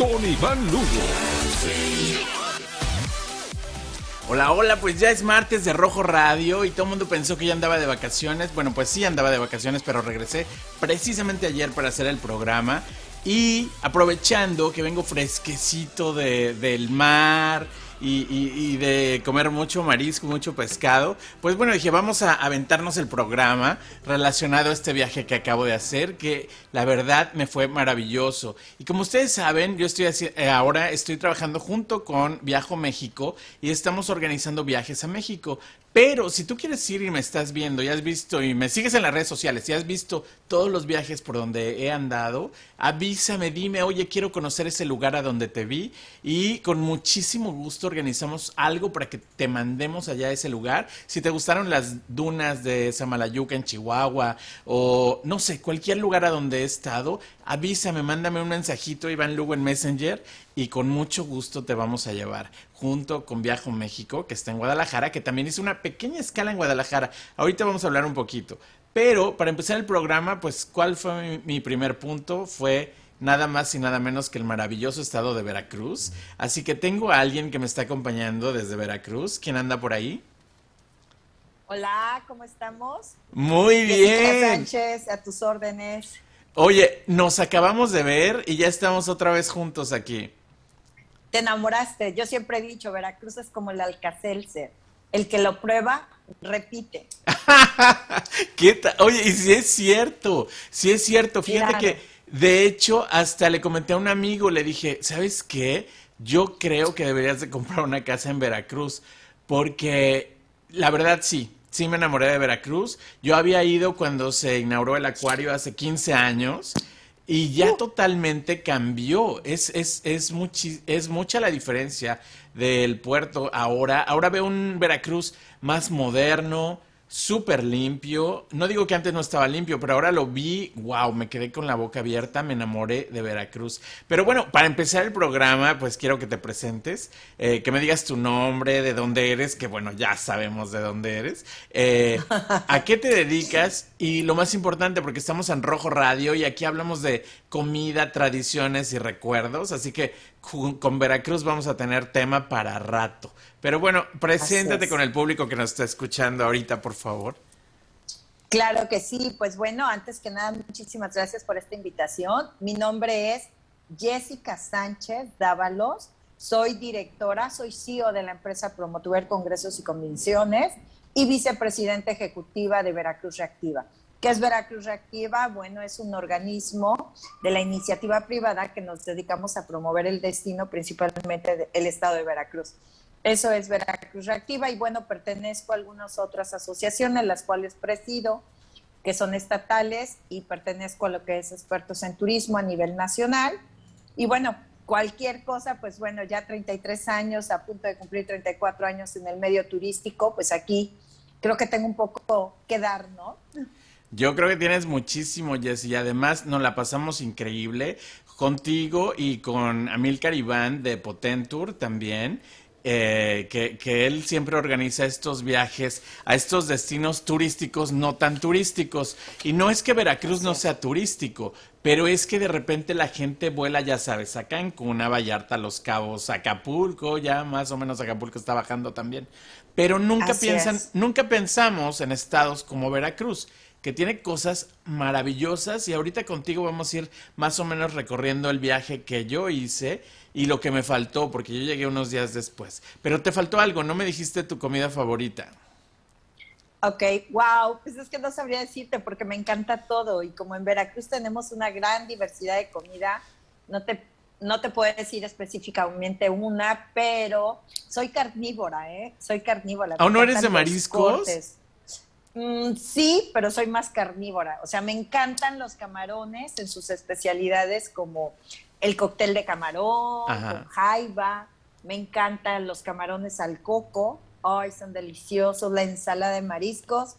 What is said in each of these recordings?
con Iván Lugo. Hola, hola, pues ya es martes de Rojo Radio y todo el mundo pensó que ya andaba de vacaciones. Bueno, pues sí andaba de vacaciones, pero regresé precisamente ayer para hacer el programa. Y aprovechando que vengo fresquecito de, del mar y, de comer mucho marisco, mucho pescado, pues bueno, dije, vamos a aventarnos el programa relacionado a este viaje que acabo de hacer, que la verdad me fue maravilloso. Y como ustedes saben, yo estoy eh, ahora estoy trabajando junto con Viajo México y estamos organizando viajes a México. Pero si tú quieres ir y me estás viendo y has visto y me sigues en las redes sociales y has visto todos los viajes por donde he andado, avísame, dime, oye, quiero conocer ese lugar a donde te vi y con muchísimo gusto organizamos algo para que te mandemos allá a ese lugar. Si te gustaron las dunas de Samalayuca en Chihuahua o no sé, cualquier lugar a donde he estado, avísame, mándame un mensajito, Iván Lugo en Messenger y con mucho gusto te vamos a llevar junto con Viajo México, que está en Guadalajara, que también hizo una pequeña escala en Guadalajara. Ahorita vamos a hablar un poquito. Pero para empezar el programa, pues, ¿cuál fue mi, primer punto? Fue nada más y nada menos que el maravilloso estado de Veracruz. Así que tengo a alguien que me está acompañando desde Veracruz. ¿Quién anda por ahí? Hola, ¿cómo estamos? Muy bien. Sánchez, a tus órdenes. Oye, nos acabamos de ver y ya estamos otra vez juntos aquí te enamoraste. Yo siempre he dicho, Veracruz es como el Alcacelser. El que lo prueba, repite. ¿Qué Oye, y si es cierto, si es cierto. Fíjate que, de hecho, hasta le comenté a un amigo, le dije, ¿sabes qué? Yo creo que deberías de comprar una casa en Veracruz, porque la verdad sí, sí me enamoré de Veracruz. Yo había ido cuando se inauguró el acuario hace 15 años y ya uh. totalmente cambió. Es, es, es, es mucha la diferencia del puerto ahora. Ahora veo un Veracruz más moderno, súper limpio. No digo que antes no estaba limpio, pero ahora lo vi, wow, me quedé con la boca abierta, me enamoré de Veracruz. Pero bueno, para empezar el programa, pues quiero que te presentes, eh, que me digas tu nombre, de dónde eres, que bueno, ya sabemos de dónde eres, eh, a qué te dedicas y lo más importante, porque estamos en Rojo Radio y aquí hablamos de comida, tradiciones y recuerdos, así que con Veracruz vamos a tener tema para rato. Pero bueno, preséntate con el público que nos está escuchando ahorita, por favor. Claro que sí, pues bueno, antes que nada, muchísimas gracias por esta invitación. Mi nombre es Jessica Sánchez Dávalos, soy directora, soy CEO de la empresa Promotuber Congresos y Convenciones y vicepresidenta ejecutiva de Veracruz Reactiva. ¿Qué es Veracruz Reactiva? Bueno, es un organismo de la iniciativa privada que nos dedicamos a promover el destino principalmente del estado de Veracruz. Eso es Veracruz Reactiva y bueno, pertenezco a algunas otras asociaciones, las cuales presido, que son estatales y pertenezco a lo que es expertos en turismo a nivel nacional. Y bueno, cualquier cosa, pues bueno, ya 33 años, a punto de cumplir 34 años en el medio turístico, pues aquí creo que tengo un poco que dar, ¿no? Yo creo que tienes muchísimo, Jess, y además nos la pasamos increíble contigo y con Amilcar Iván de Potentur también. Eh, que, él siempre organiza estos viajes a estos destinos turísticos no tan turísticos. Y no es que Veracruz no sea turístico, pero es que de repente la gente vuela, ya sabes, a Cancún, a Vallarta, a Los Cabos, a Acapulco, ya más o menos Acapulco está bajando también. Pero nunca piensan, nunca pensamos en estados como Veracruz que tiene cosas maravillosas y ahorita contigo vamos a ir más o menos recorriendo el viaje que yo hice y lo que me faltó, porque yo llegué unos días después. Pero te faltó algo, no me dijiste tu comida favorita. Ok, wow, pues es que no sabría decirte porque me encanta todo y como en Veracruz tenemos una gran diversidad de comida, no te, no te puedo decir específicamente una, pero soy carnívora, ¿eh? Soy carnívora. ¿Aún no eres de mariscos? Mm, sí, pero soy más carnívora. O sea, me encantan los camarones en sus especialidades como el cóctel de camarón, con jaiba. Me encantan los camarones al coco. Ay, son deliciosos. La ensalada de mariscos.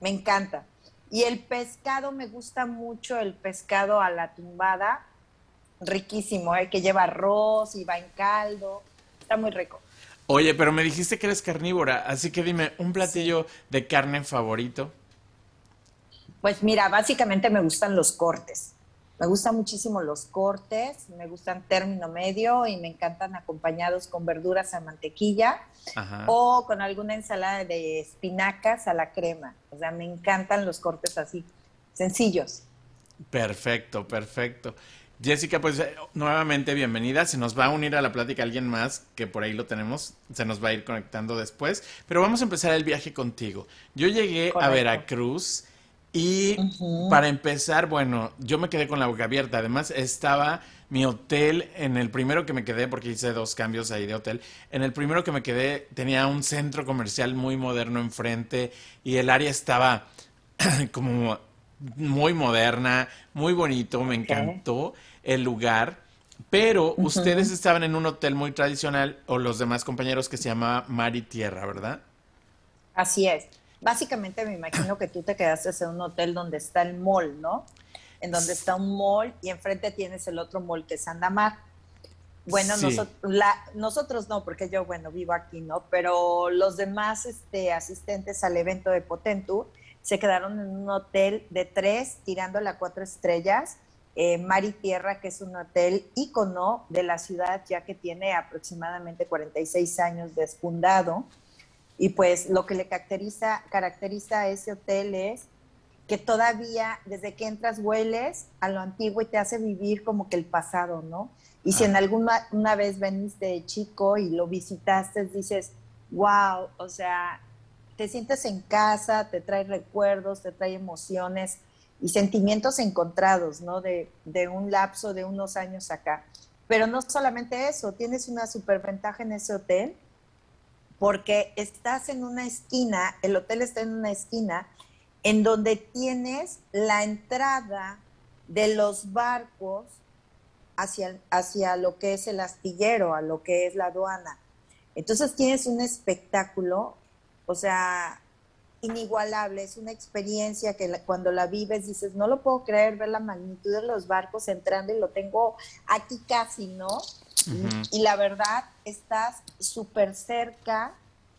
Me encanta. Y el pescado, me gusta mucho el pescado a la tumbada. Riquísimo, ¿eh? que lleva arroz y va en caldo. Está muy rico. Oye, pero me dijiste que eres carnívora, así que dime, ¿un platillo de carne favorito? Pues mira, básicamente me gustan los cortes. Me gustan muchísimo los cortes, me gustan término medio y me encantan acompañados con verduras a mantequilla o con alguna ensalada de espinacas a la crema. O sea, me encantan los cortes así, sencillos. Perfecto, perfecto. Jessica, pues eh, nuevamente bienvenida. Se nos va a unir a la plática alguien más que por ahí lo tenemos. Se nos va a ir conectando después. Pero vamos a empezar el viaje contigo. Yo llegué a Veracruz y para empezar, bueno, yo me quedé con la boca abierta. Además, estaba mi hotel en el primero que me quedé, porque hice dos cambios ahí de hotel. En el primero que me quedé tenía un centro comercial muy moderno enfrente y el área estaba como muy moderna, muy bonito, me encantó el lugar, pero ustedes estaban en un hotel muy tradicional o los demás compañeros que se llama Mar y Tierra, ¿verdad? Así es. Básicamente me imagino que tú te quedaste en un hotel donde está el mall, ¿no? En donde está un mall y enfrente tienes el otro mall que es Andamar. Bueno, nosotros, no, porque yo, bueno, vivo aquí, ¿no? Pero los demás este, asistentes al evento de Potentur se quedaron en un hotel de tres, tirando a cuatro estrellas, eh, Mar y Tierra, que es un hotel ícono de la ciudad, ya que tiene aproximadamente 46 años desfundado. Y pues lo que le caracteriza, caracteriza a ese hotel es que todavía desde que entras hueles a lo antiguo y te hace vivir como que el pasado, ¿no? Y si en alguna una vez veniste de chico y lo visitaste, dices, wow, o sea, te sientes en casa, te trae recuerdos, te trae emociones y sentimientos encontrados, ¿no? De, de un lapso de unos años acá. Pero no solamente eso, tienes una superventaja en ese hotel porque estás en una esquina, el hotel está en una esquina en donde tienes la entrada de los barcos hacia, hacia lo que es el astillero, a lo que es la aduana. Entonces tienes un espectáculo o sea, inigualable, es una experiencia que cuando la vives dices, no lo puedo creer, ver la magnitud de los barcos entrando y lo tengo aquí casi, ¿no? y, la verdad, estás súper cerca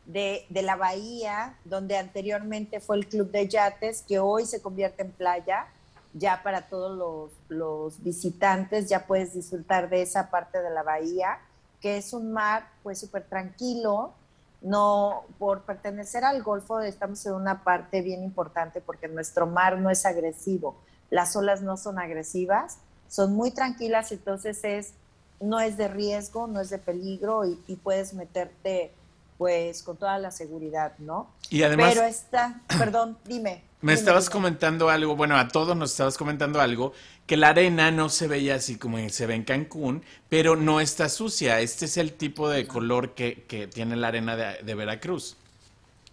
de, la bahía, donde anteriormente fue el club de yates, que hoy se convierte en playa, ya para todos los, los visitantes, ya puedes disfrutar de esa parte de la bahía, que es un mar pues súper tranquilo, no por pertenecer al Golfo estamos en una parte bien importante porque nuestro mar no es agresivo, las olas no son agresivas, son muy tranquilas, entonces es no es de riesgo, no es de peligro y, puedes meterte pues con toda la seguridad, ¿no? Y además, pero está, perdón, dime. Me estabas comentando algo, bueno, a todos nos estabas comentando algo, que la arena no se veía así como se ve en Cancún, pero no está sucia. Este es el tipo de color que, tiene la arena de, Veracruz.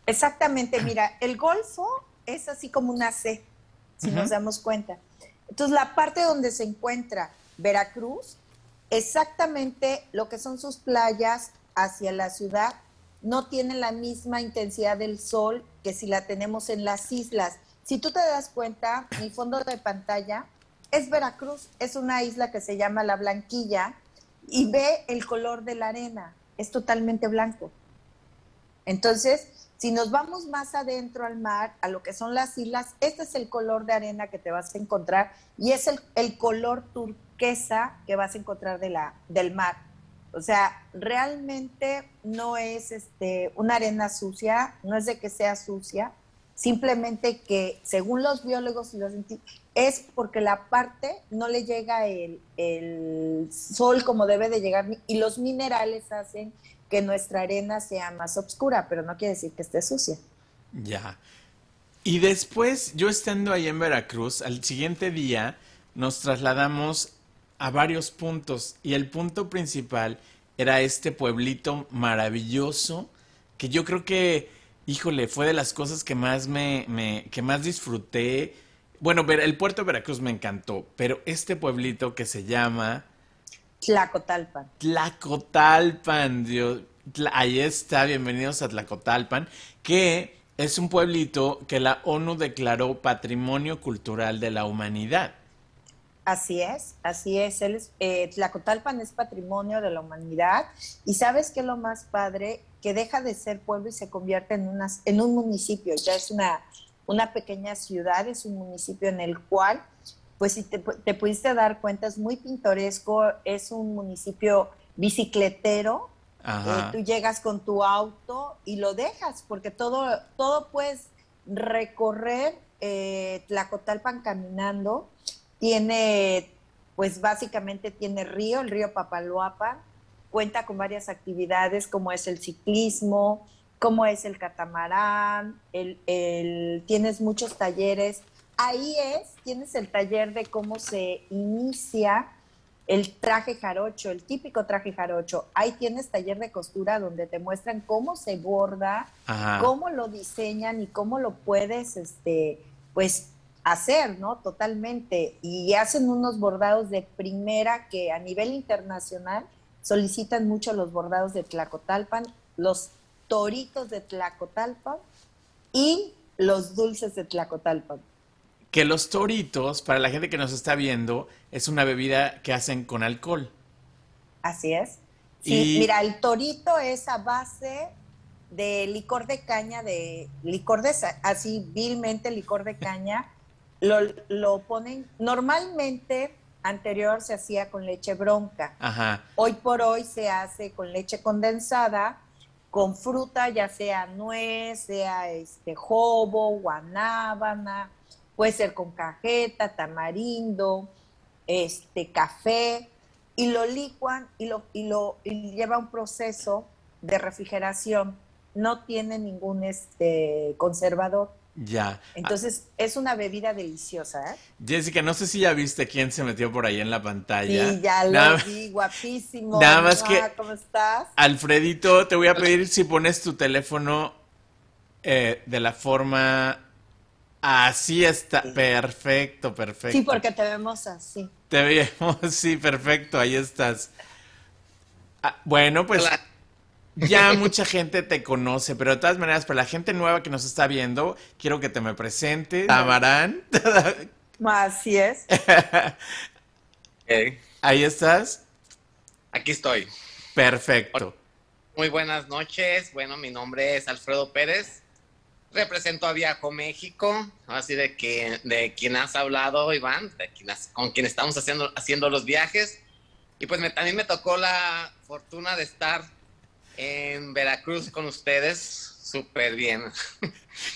Exactamente, mira, el Golfo es así como una C, si nos damos cuenta. Entonces, la parte donde se encuentra Veracruz, exactamente lo que son sus playas hacia la ciudad, no tiene la misma intensidad del sol que si la tenemos en las islas. Si tú te das cuenta, mi fondo de pantalla es Veracruz, es una isla que se llama La Blanquilla y ve el color de la arena, es totalmente blanco. Entonces, si nos vamos más adentro al mar, a lo que son las islas, este es el color de arena que te vas a encontrar y es el, color turquesa que vas a encontrar del mar. O sea, realmente no es este, una arena sucia, no es de que sea sucia, simplemente que según los biólogos y los es porque la parte no le llega el, el, sol como debe de llegar y los minerales hacen que nuestra arena sea más oscura, pero no quiere decir que esté sucia. Ya. Y después, yo estando ahí en Veracruz, al siguiente día nos trasladamos a varios puntos y el punto principal era este pueblito maravilloso que yo creo que híjole, fue de las cosas que más me, me que más disfruté. Bueno, el puerto de Veracruz me encantó, pero este pueblito que se llama Tlacotalpan. Tlacotalpan, Dios. Ahí está, bienvenidos a Tlacotalpan, que es un pueblito que la ONU declaró Patrimonio Cultural de la Humanidad. Así es, así es. Eh, Tlacotalpan es patrimonio de la humanidad. Y sabes que lo más padre, que deja de ser pueblo y se convierte en, en un municipio, ya es una, una pequeña ciudad, es un municipio en el cual, pues si te, pudiste dar cuenta, es muy pintoresco, es un municipio bicicletero, eh, tú llegas con tu auto y lo dejas, porque todo, todo puedes recorrer eh, Tlacotalpan caminando tiene, pues básicamente tiene río, el río Papaloapa, cuenta con varias actividades como es el ciclismo, como es el catamarán, el, tienes muchos talleres. Ahí es, tienes el taller de cómo se inicia el traje jarocho, el típico traje jarocho. Ahí tienes taller de costura donde te muestran cómo se borda, cómo lo diseñan y cómo lo puedes, este, pues hacer, ¿no? Totalmente. Y hacen unos bordados de primera que a nivel internacional solicitan mucho los bordados de Tlacotalpan, los toritos de Tlacotalpan y los dulces de Tlacotalpan. Que los toritos, para la gente que nos está viendo, es una bebida que hacen con alcohol. Así es. Sí, mira, el torito es a base de licor de caña, de licor de, así vilmente licor de caña, lo, lo ponen, normalmente anterior se hacía con leche bronca. Hoy por hoy se hace con leche condensada, con fruta, ya sea nuez, sea este jobo, guanábana, puede ser con cajeta, tamarindo, este café, y lo licuan y lo, y lo y lleva un proceso de refrigeración. No tiene ningún este conservador. Ya. Entonces, es una bebida deliciosa, ¿eh? Jessica, no sé si ya viste quién se metió por ahí en la pantalla. Sí, ya lo vi, guapísimo. Nada más que. ¿Cómo estás? Alfredito, te voy a pedir si pones tu teléfono eh, de la forma. Así está. Perfecto, perfecto. Sí, porque te vemos así. Te vemos, sí, perfecto, ahí estás. Ah, bueno, pues ya mucha gente te conoce, pero de todas maneras, para la gente nueva que nos está viendo, quiero que te me presentes. Tamarán. Así es. Ahí estás. Aquí estoy. Perfecto. Muy buenas noches. Bueno, mi nombre es Alfredo Pérez. Represento a Viajo México, así de que de quien has hablado, Iván, de quien con quien estamos haciendo, haciendo los viajes. Y pues me, también me tocó la fortuna de estar en Veracruz con ustedes. Súper bien.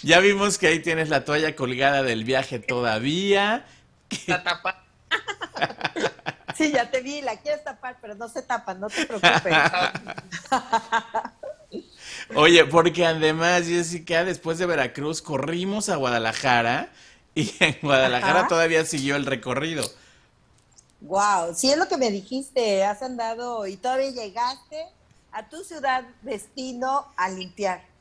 Ya vimos que ahí tienes la toalla colgada del viaje todavía. La tapa. Sí, ya te vi, la quieres tapar, pero no se tapa, no te preocupes. Oye, porque además, Jessica, después de Veracruz corrimos a Guadalajara y en Guadalajara todavía siguió el recorrido. Wow, sí es lo que me dijiste, has andado y todavía llegaste a tu ciudad destino a limpiar.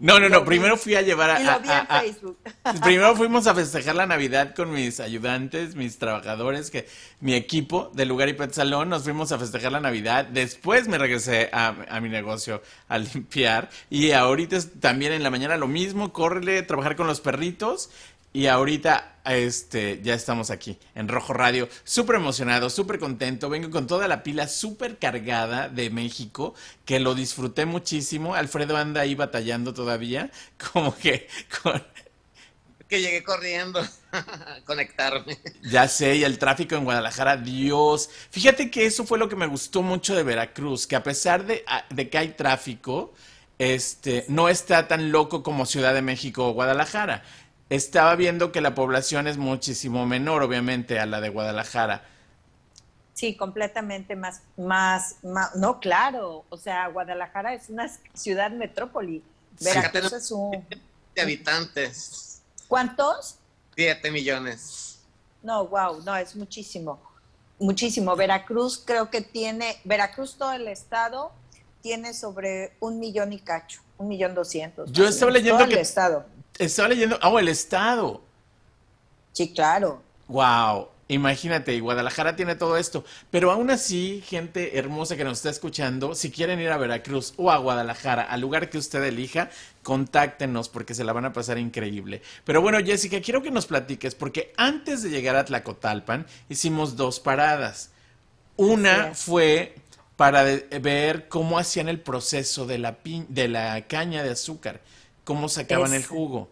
No, no, no, primero fui a llevar a... Y lo vi en Facebook. primero fuimos a festejar la Navidad con mis ayudantes, mis trabajadores, que mi equipo de Lugar y Pet Salón, nos fuimos a festejar la Navidad. Después me regresé a, a mi negocio a limpiar. Y ahorita también en la mañana lo mismo, córrele, trabajar con los perritos. Y ahorita este, ya estamos aquí en Rojo Radio, súper emocionado, súper contento, vengo con toda la pila súper cargada de México, que lo disfruté muchísimo, Alfredo anda ahí batallando todavía, como que con... Que llegué corriendo a conectarme. Ya sé, y el tráfico en Guadalajara, Dios. Fíjate que eso fue lo que me gustó mucho de Veracruz, que a pesar de, de que hay tráfico, este, no está tan loco como Ciudad de México o Guadalajara estaba viendo que la población es muchísimo menor, obviamente, a la de Guadalajara. Sí, completamente más, más, no, claro, o sea, Guadalajara es una ciudad metrópoli. Veracruz es un... De habitantes. ¿Cuántos? Siete millones. No, wow, no, es muchísimo, muchísimo. Veracruz creo que tiene, Veracruz todo el estado tiene sobre un millón y cacho un millón doscientos. Yo estaba leyendo que... el estado. Estaba leyendo... Oh, el estado. Sí, claro. Wow. Imagínate, y Guadalajara tiene todo esto. Pero aún así, gente hermosa que nos está escuchando, si quieren ir a Veracruz o a Guadalajara, al lugar que usted elija, contáctenos porque se la van a pasar increíble. Pero bueno, Jessica, quiero que nos platiques porque antes de llegar a Tlacotalpan hicimos dos paradas. Una fue para ver cómo hacían el proceso de la, de la caña de azúcar, cómo sacaban el jugo.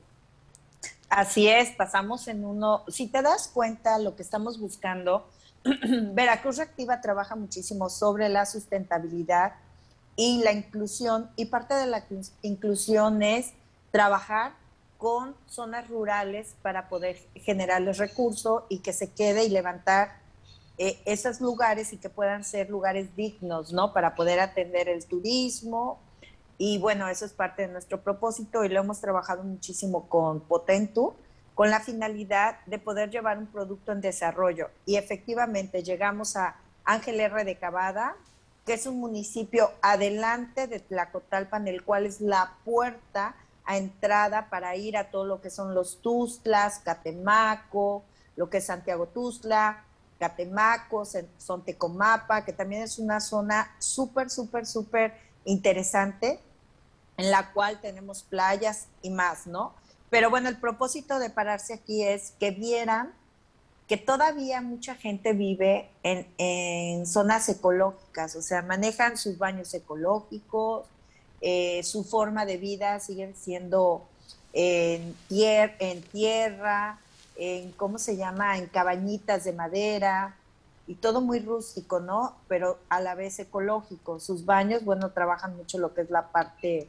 Así es, pasamos en uno, si te das cuenta lo que estamos buscando, Veracruz Reactiva trabaja muchísimo sobre la sustentabilidad y la inclusión, y parte de la inclusión es trabajar con zonas rurales para poder generarles recursos y que se quede y levantar eh, esos lugares y que puedan ser lugares dignos, ¿no? Para poder atender el turismo, y bueno, eso es parte de nuestro propósito y lo hemos trabajado muchísimo con Potentu, con la finalidad de poder llevar un producto en desarrollo. Y efectivamente llegamos a Ángel R. de Cavada, que es un municipio adelante de Tlacotalpan, el cual es la puerta a entrada para ir a todo lo que son los Tuzlas, Catemaco, lo que es Santiago Tuzla, Catemaco, Sontecomapa, que también es una zona súper, súper, súper interesante en la cual tenemos playas y más, ¿no? Pero bueno, el propósito de pararse aquí es que vieran que todavía mucha gente vive en, zonas ecológicas, o sea, manejan sus baños ecológicos, eh, su forma de vida siguen siendo en, en tierra, en, ¿cómo se llama?, en cabañitas de madera, y todo muy rústico, ¿no? Pero a la vez ecológico. Sus baños, bueno, trabajan mucho lo que es la parte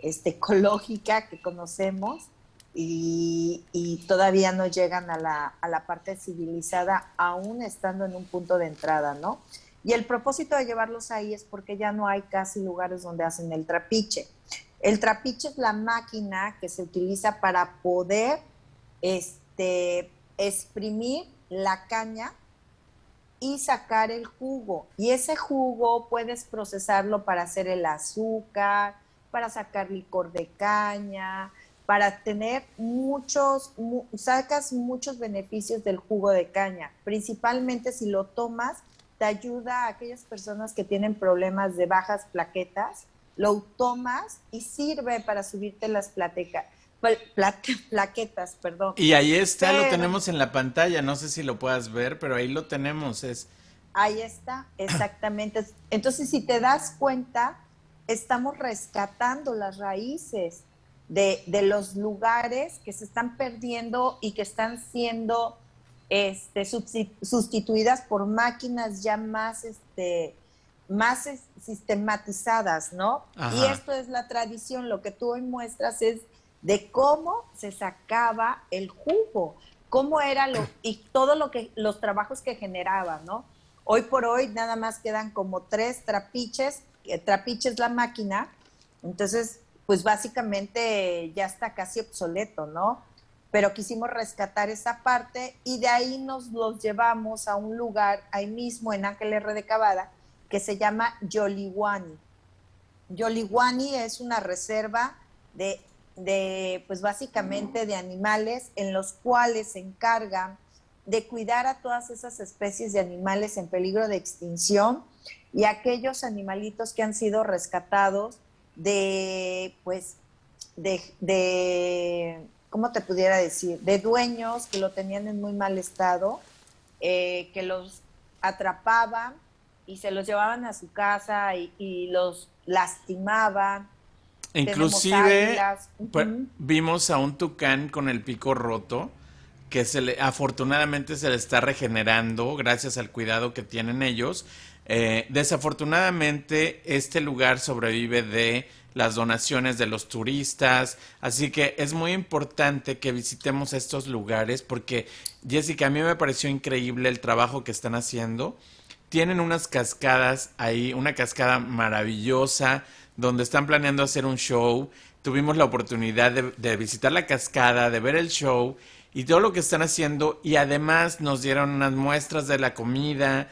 este, ecológica que conocemos y, todavía no llegan a la, a la, parte civilizada aún estando en un punto de entrada, ¿no? Y el propósito de llevarlos ahí es porque ya no hay casi lugares donde hacen el trapiche. El trapiche es la máquina que se utiliza para poder este, exprimir la caña y sacar el jugo. Y ese jugo puedes procesarlo para hacer el azúcar, para sacar licor de caña, para tener muchos, sacas muchos beneficios del jugo de caña. Principalmente si lo tomas, te ayuda a aquellas personas que tienen problemas de bajas plaquetas, lo tomas y sirve para subirte las plaquetas, perdón. Y ahí está, lo tenemos en la pantalla, no sé si lo puedas ver, pero ahí lo tenemos, es... Ahí está, exactamente. Entonces, si te das cuenta, estamos rescatando las raíces de, los lugares que se están perdiendo y que están siendo este, sustituidas por máquinas ya más, este, más sistematizadas, ¿no? Y esto es la tradición, lo que tú hoy muestras es de cómo se sacaba el jugo, cómo era lo, y todo lo que, los trabajos que generaba, ¿no? Hoy por hoy nada más quedan como tres trapiches Trapiche es la máquina, entonces, pues básicamente ya está casi obsoleto, ¿no? Pero quisimos rescatar esa parte y de ahí nos los llevamos a un lugar, ahí mismo en Ángel R. de Cavada, que se llama Yoliwani. Yoliwani es una reserva de, de, pues básicamente de animales en los cuales se encargan de cuidar a todas esas especies de animales en peligro de extinción y aquellos animalitos que han sido rescatados de, pues, de, ¿cómo te pudiera decir? De dueños que lo tenían en muy mal estado, eh, que los atrapaban y se los llevaban a su casa y, los lastimaban. Inclusive pues, vimos a un tucán con el pico roto que se le, afortunadamente se le está regenerando gracias al cuidado que tienen ellos eh, desafortunadamente, este lugar sobrevive de las donaciones de los turistas, así que es muy importante que visitemos estos lugares porque, Jessica, a mí me pareció increíble el trabajo que están haciendo. Tienen unas cascadas ahí, una cascada maravillosa donde están planeando hacer un show. Tuvimos la oportunidad de, de visitar la cascada, de ver el show y todo lo que están haciendo y además nos dieron unas muestras de la comida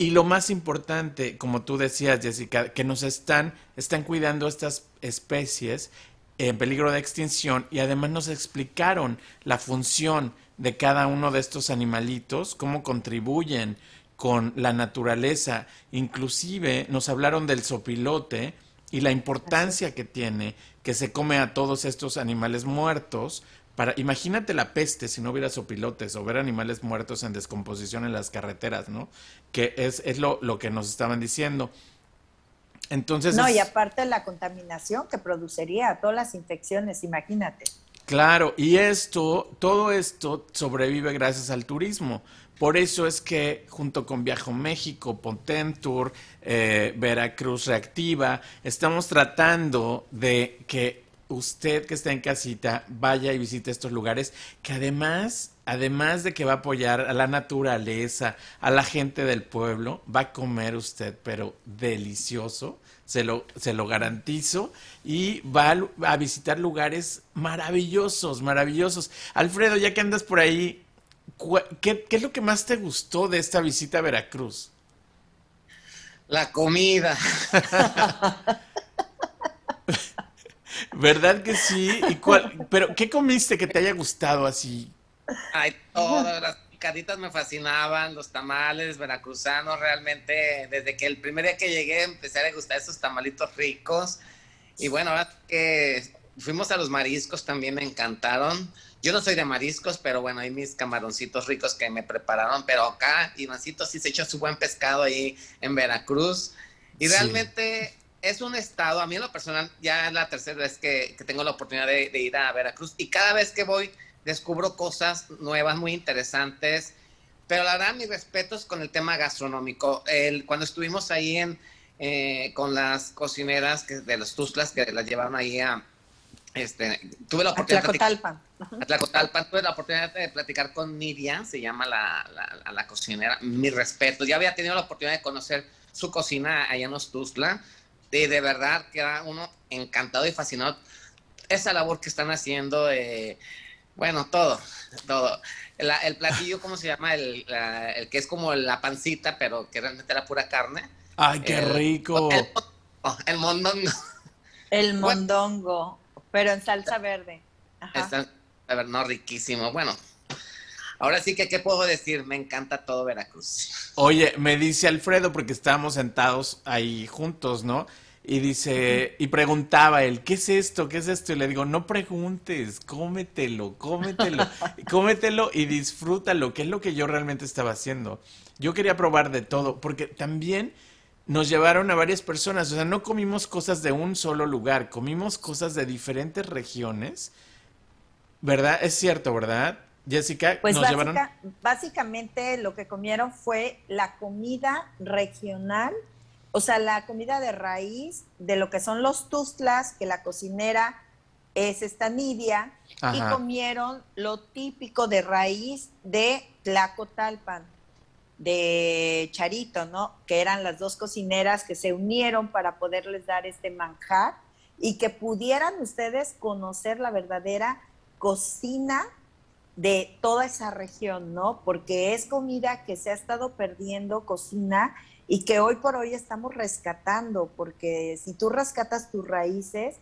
y lo más importante, como tú decías, Jessica, que nos están, están cuidando estas, especies en peligro de extinción y además nos explicaron la función de cada uno de estos animalitos, cómo contribuyen con la naturaleza. Inclusive nos hablaron del sopilote y la importancia que tiene que se come a todos estos animales muertos. Para, imagínate la peste si no hubiera sopilotes o ver animales muertos en descomposición en las carreteras, ¿no? Que es, es lo, lo que nos estaban diciendo. Entonces. No, y aparte la contaminación que produciría, todas las infecciones, imagínate. Claro, y esto, todo esto sobrevive gracias al turismo. Por eso es que junto con Viajo México, Potentur, eh, Veracruz Reactiva, estamos tratando de que usted que está en casita vaya y visite estos lugares que además, además de que va a apoyar a la naturaleza, a la gente del pueblo, va a comer usted, pero delicioso, se lo, se lo garantizo, y va a, a visitar lugares maravillosos, maravillosos. Alfredo, ya que andas por ahí, ¿qué, ¿qué es lo que más te gustó de esta visita a Veracruz? La comida. ¿Verdad que sí? ¿Y cuál, pero qué comiste que te haya gustado así? Ay, todas las picaditas me fascinaban, los tamales veracruzanos, realmente desde que el primer día que llegué empecé a gustar esos tamalitos ricos. Y bueno, ahora que fuimos a los mariscos también me encantaron. Yo no soy de mariscos, pero bueno, hay mis camaroncitos ricos que me prepararon, pero acá Ivancito sí se echó su buen pescado ahí en Veracruz. Y Sí. Es un estado, a mí en lo personal, ya es la tercera vez que, que tengo la oportunidad de, de ir a Veracruz y cada vez que voy descubro cosas nuevas, muy interesantes, pero la verdad mis respetos con el tema gastronómico. El, cuando estuvimos ahí en, eh, con las cocineras que, de los Tuzlas que las llevaron ahí a... Este, tuve la oportunidad de platicar- tuve la oportunidad de platicar con Nidia, se llama la, la, la cocinera, mi respeto. Ya había tenido la oportunidad de conocer su cocina allá en Ostuzla, y de verdad queda uno encantado y fascinado. Esa labor que están haciendo, eh, bueno, todo, todo. La- el platillo, ¿cómo se llama? El, la- el que es como la pancita, pero que realmente era pura carne. ¡Ay, qué El- rico! El, oh, el mondongo. El Bueno. mondongo, pero en salsa verde. Ajá. Está, a ver, no, riquísimo. Bueno, ahora sí que, ¿qué puedo decir? Me encanta todo Veracruz. Oye, me dice Alfredo, porque estábamos sentados ahí juntos, ¿no? Y dice, y preguntaba él, ¿qué es esto? ¿Qué es esto? Y le digo, no preguntes, cómetelo, cómetelo, cómetelo y disfrútalo, que es lo que yo realmente estaba haciendo. Yo quería probar de todo, porque también nos llevaron a varias personas, o sea, no comimos cosas de un solo lugar, comimos cosas de diferentes regiones, ¿verdad? Es cierto, ¿verdad? Jessica, Pues nos llevaron... básica- básicamente lo que comieron fue la comida regional, o sea, la comida de raíz de lo que son los tustlas, que la cocinera es esta Nidia, y comieron lo típico de raíz de Tlacotalpan, de Charito, ¿no? Que eran las dos cocineras que se unieron para poderles dar este manjar y que pudieran ustedes conocer la verdadera cocina de toda esa región, ¿no? Porque es comida que se ha estado perdiendo, cocina, y que hoy por hoy estamos rescatando, porque si tú rescatas tus raíces,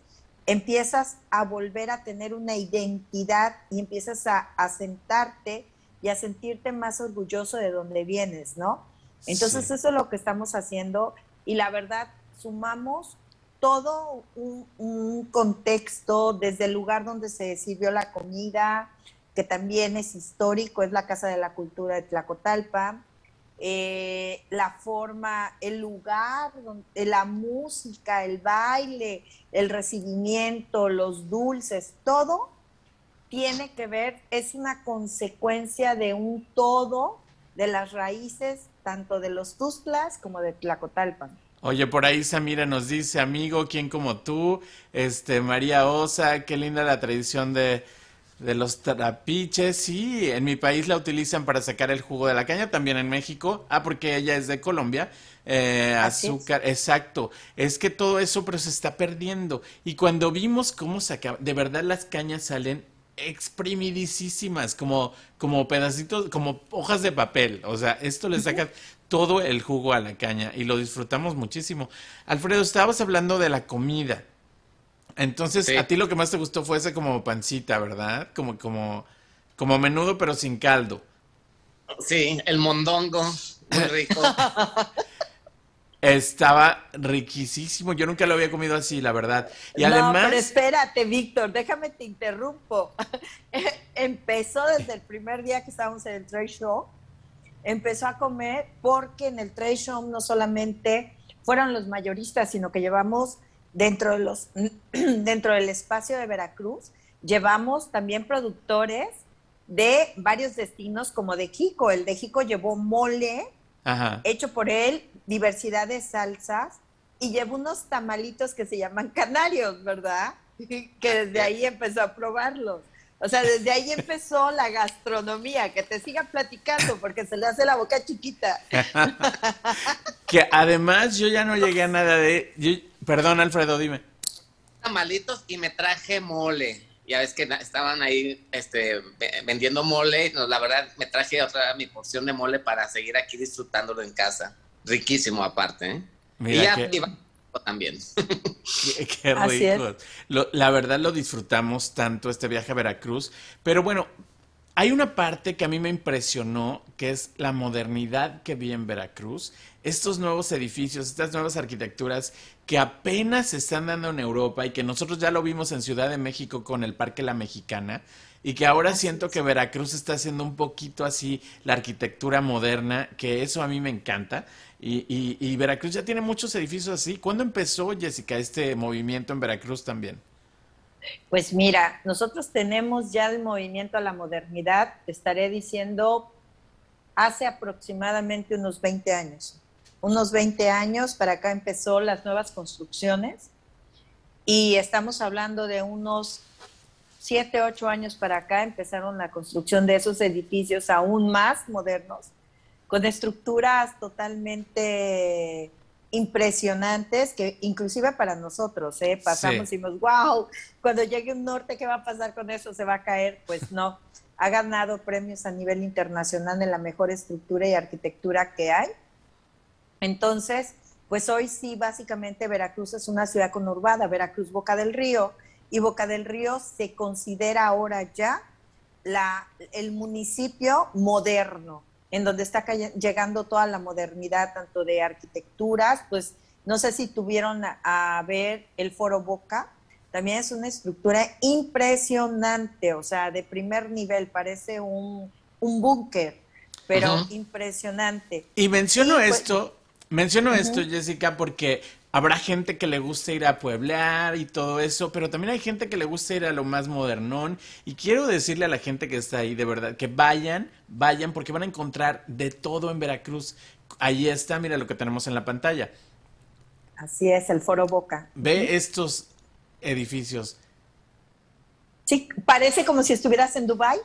empiezas a volver a tener una identidad y empiezas a, a sentarte y a sentirte más orgulloso de donde vienes, ¿no? Entonces Sí. eso es lo que estamos haciendo y la verdad sumamos todo un, un contexto desde el lugar donde se sirvió la comida, que también es histórico, es la Casa de la Cultura de Tlacotalpa, eh, la forma, el lugar, donde, la música, el baile, el recibimiento, los dulces, todo tiene que ver, es una consecuencia de un todo de las raíces tanto de los Tuzlas como de Tlacotalpan. Oye, por ahí Samira nos dice, amigo, ¿quién como tú? Este, María Osa, qué linda la tradición de, de los trapiches. Sí, en mi país la utilizan para sacar el jugo de la caña, también en México. Ah, porque ella es de Colombia. Eh, es. azúcar, exacto. Es que todo eso, pero se está perdiendo. Y cuando vimos cómo sacaba, de verdad las cañas salen exprimidísimas, como, como pedacitos, como hojas de papel. O sea, esto le saca todo el jugo a la caña y lo disfrutamos muchísimo. Alfredo, estabas hablando de la comida. Entonces, a ti lo que más te gustó fue ese como pancita, ¿verdad? Como, como, como menudo, pero sin caldo. Sí, el mondongo, muy rico. Estaba riquísimo. Yo nunca lo había comido así, la verdad. Y no, además. Pero espérate, Víctor, déjame te interrumpo. Empezó desde el primer día que estábamos en el trade show. Empezó a comer porque en el trade show no solamente fueron los mayoristas, sino que llevamos dentro de los dentro del espacio de Veracruz, llevamos también productores de varios destinos como de Jico. El de Jico llevó mole hecho por él, diversidad de salsas y llevó unos tamalitos que se llaman canarios, ¿verdad? que desde ahí empezó a probarlos. O sea, desde ahí empezó la gastronomía, que te siga platicando porque se le hace la boca chiquita. que además yo ya no llegué a nada de... perdón, Alfredo, dime. Tamalitos y me traje mole ya ves que estaban ahí este, vendiendo mole. la verdad, me traje otra mi porción de mole para seguir aquí disfrutándolo en casa. Riquísimo, aparte. ¿eh? y ya también. Qué, rico. la verdad lo disfrutamos tanto este viaje a Veracruz. Pero bueno, hay una parte que a mí me impresionó, que es la modernidad que vi en Veracruz. Estos nuevos edificios, estas nuevas arquitecturas que apenas se están dando en Europa y que nosotros ya lo vimos en Ciudad de México con el Parque La Mexicana y que ahora siento que Veracruz está haciendo un poquito así la arquitectura moderna, que eso a mí me encanta. Y, Veracruz ya tiene muchos edificios así. ¿Cuándo empezó, Jessica, este movimiento en Veracruz también? Pues mira, nosotros tenemos ya el movimiento a la modernidad, estaré diciendo, hace aproximadamente unos 20 años. Unos 20 años para acá empezó las nuevas construcciones y estamos hablando de unos 7, 8 años para acá empezaron la construcción de esos edificios aún más modernos, con estructuras totalmente impresionantes que inclusive para nosotros, ¿eh? pasamos y decimos, wow, cuando llegue un norte, ¿qué va a pasar con eso? ¿Se va a caer? Pues no, ha ganado premios a nivel internacional en la mejor estructura y arquitectura que hay. Entonces, pues hoy sí, básicamente Veracruz es una ciudad conurbada, Veracruz Boca del Río, y Boca del Río se considera ahora ya la, el municipio moderno, en donde está llegando toda la modernidad, tanto de arquitecturas, pues no sé si tuvieron a, ver el Foro Boca, también es una estructura impresionante, o sea, de primer nivel, parece un, un búnker, pero impresionante. Y menciono pues, esto, menciono esto, Jessica, porque Habrá gente que le gusta ir a pueblear y todo eso, pero también hay gente que le gusta ir a lo más modernón. Y quiero decirle a la gente que está ahí, de verdad, que vayan, vayan, porque van a encontrar de todo en Veracruz. Ahí está, mira lo que tenemos en la pantalla. Así es, el Foro Boca. Ve estos edificios. Sí, parece como si estuvieras en Dubái.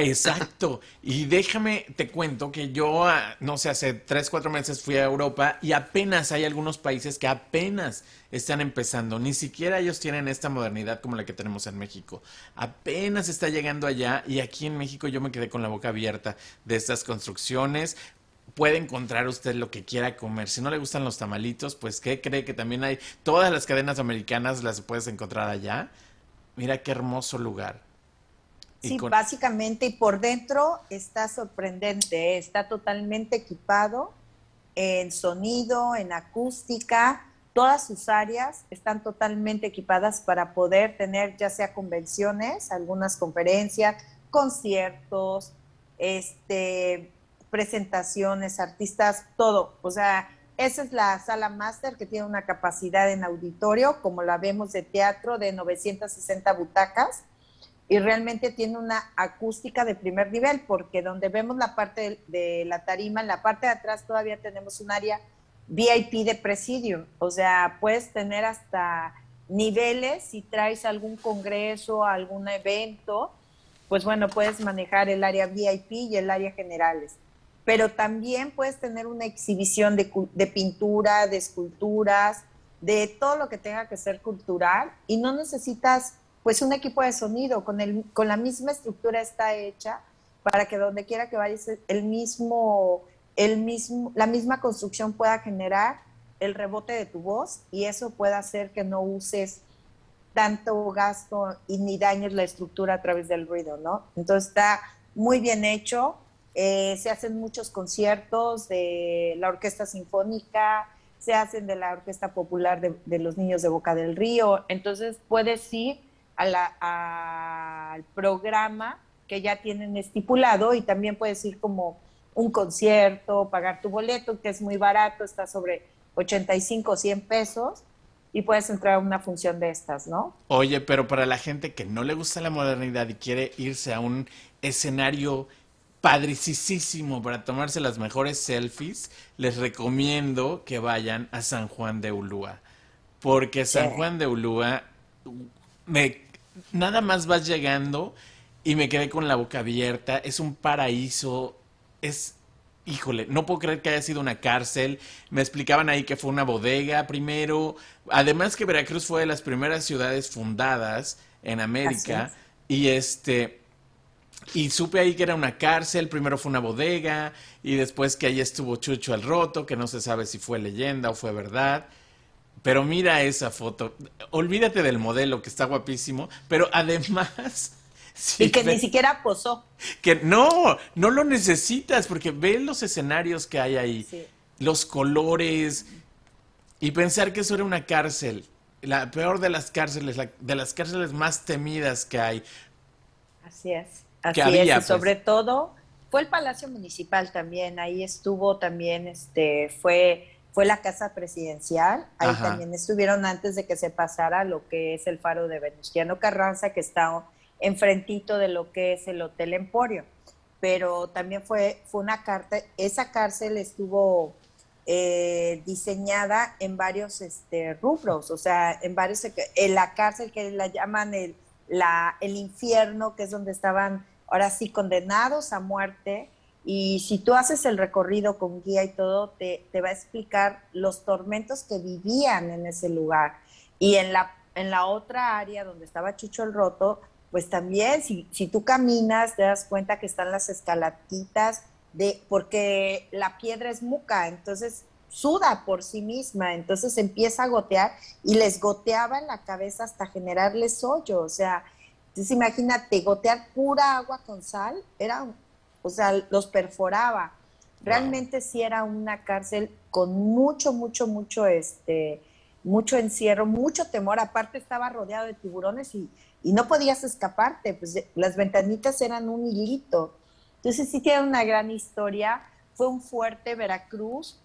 Exacto. Y déjame, te cuento que yo, ah, no sé, hace tres, cuatro meses fui a Europa y apenas hay algunos países que apenas están empezando. Ni siquiera ellos tienen esta modernidad como la que tenemos en México. Apenas está llegando allá y aquí en México yo me quedé con la boca abierta de estas construcciones. Puede encontrar usted lo que quiera comer. Si no le gustan los tamalitos, pues ¿qué cree que también hay? Todas las cadenas americanas las puedes encontrar allá. Mira qué hermoso lugar. Sí, básicamente, y por dentro está sorprendente, ¿eh? está totalmente equipado en sonido, en acústica, todas sus áreas están totalmente equipadas para poder tener ya sea convenciones, algunas conferencias, conciertos, este, presentaciones, artistas, todo. O sea, esa es la sala máster que tiene una capacidad en auditorio, como la vemos de teatro, de 960 butacas y realmente tiene una acústica de primer nivel, porque donde vemos la parte de, la tarima, en la parte de atrás todavía tenemos un área VIP de presidio, o sea, puedes tener hasta niveles si traes algún congreso, algún evento, pues bueno, puedes manejar el área VIP y el área generales. Pero también puedes tener una exhibición de, de pintura, de esculturas, de todo lo que tenga que ser cultural y no necesitas pues un equipo de sonido con, el, con la misma estructura está hecha para que donde quiera que vayas el mismo, el mismo, la misma construcción pueda generar el rebote de tu voz y eso puede hacer que no uses tanto gasto y ni dañes la estructura a través del ruido, ¿no? Entonces está muy bien hecho. Eh, se hacen muchos conciertos de la Orquesta Sinfónica, se hacen de la Orquesta Popular de, los Niños de Boca del Río. Entonces puedes ir al programa que ya tienen estipulado y también puedes ir como un concierto, pagar tu boleto, que es muy barato, está sobre 85 o 100 pesos y puedes entrar a una función de estas, ¿no? Oye, pero para la gente que no le gusta la modernidad y quiere irse a un escenario padricísimo para tomarse las mejores selfies, les recomiendo que vayan a San Juan de Ulúa. Porque San Juan de Ulúa, me, nada más vas llegando y me quedé con la boca abierta. Es un paraíso. Es, híjole, no puedo creer que haya sido una cárcel. Me explicaban ahí que fue una bodega primero. Además que Veracruz fue de las primeras ciudades fundadas en América. Y este... Y supe ahí que era una cárcel, primero fue una bodega, y después que ahí estuvo Chucho el Roto, que no se sabe si fue leyenda o fue verdad. Pero mira esa foto, olvídate del modelo que está guapísimo, pero además y que ni siquiera posó. Que no, no lo necesitas porque ve los escenarios que hay ahí, los colores y pensar que eso era una cárcel, la peor de las cárceles, de las cárceles más temidas que hay. Así es, así es, y pues. sobre todo fue el Palacio Municipal también, ahí estuvo también, este, fue fue la casa presidencial, ahí también estuvieron antes de que se pasara lo que es el faro de Venustiano Carranza, que está enfrentito de lo que es el Hotel Emporio. Pero también fue, fue una carta, esa cárcel estuvo eh, diseñada en varios este, rubros, o sea, en varios, en la cárcel que la llaman el, la, el infierno, que es donde estaban ahora sí condenados a muerte, y si tú haces el recorrido con guía y todo, te, te, va a explicar los tormentos que vivían en ese lugar. Y en la, en la otra área donde estaba Chucho el Roto, pues también si, si tú caminas te das cuenta que están las escalatitas de, porque la piedra es muca, entonces suda por sí misma, entonces empieza a gotear y les goteaba en la cabeza hasta generarles hoyo, o sea, entonces imagínate, gotear pura agua con sal, era, o sea, los perforaba. Realmente sí era una cárcel con mucho, mucho, mucho, este, mucho encierro, mucho temor. Aparte estaba rodeado de tiburones y y no podías escaparte, pues las ventanitas eran un hilito. Entonces sí tiene una gran historia. Fue un fuerte Veracruz,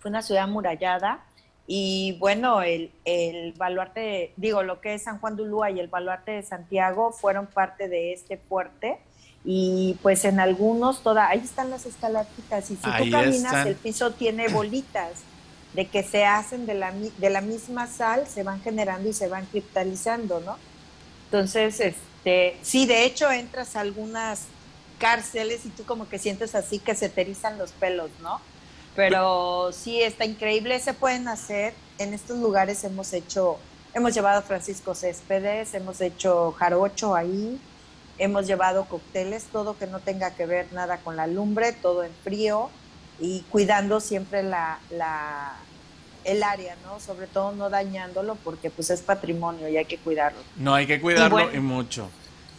fue una ciudad amurallada y bueno, el, el baluarte, digo, lo que es San Juan de Ulúa y el baluarte de Santiago fueron parte de este fuerte y pues en algunos toda ahí están las escalatitas y si tú caminas el piso tiene bolitas de que se hacen de la, de la misma sal se van generando y se van cristalizando no entonces, este, sí, de hecho entras a algunas cárceles y tú como que sientes así que se te erizan los pelos, ¿no? Pero sí, está increíble, se pueden hacer. En estos lugares hemos hecho, hemos llevado a Francisco Céspedes, hemos hecho jarocho ahí, hemos llevado cócteles, todo que no tenga que ver nada con la lumbre, todo en frío y cuidando siempre la, la, el área, ¿no? Sobre todo no dañándolo porque pues es patrimonio y hay que cuidarlo. No, hay que cuidarlo y, mucho.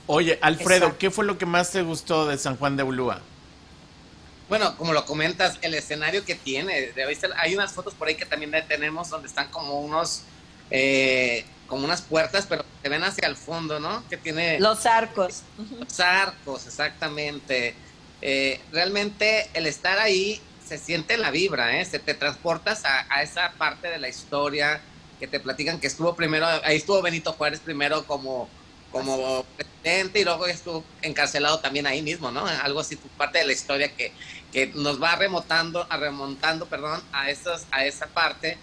Oye, Alfredo, ¿qué fue lo que más te gustó de San Juan de Ulúa? Bueno, como lo comentas, el escenario que tiene, hay unas fotos por ahí que también tenemos donde están como unos, eh, como unas puertas, pero se ven hacia el fondo, ¿no? Que tiene... Los arcos. Los arcos, exactamente. Eh, realmente el estar ahí se siente la vibra, ¿eh? Se te transportas a, esa parte de la historia que te platican que estuvo primero, ahí estuvo Benito Juárez primero como, como presidente y luego estuvo encarcelado también ahí mismo, ¿no? Algo así, parte de la historia que, que nos va remontando, a remontando, perdón, a, esos, a esa parte.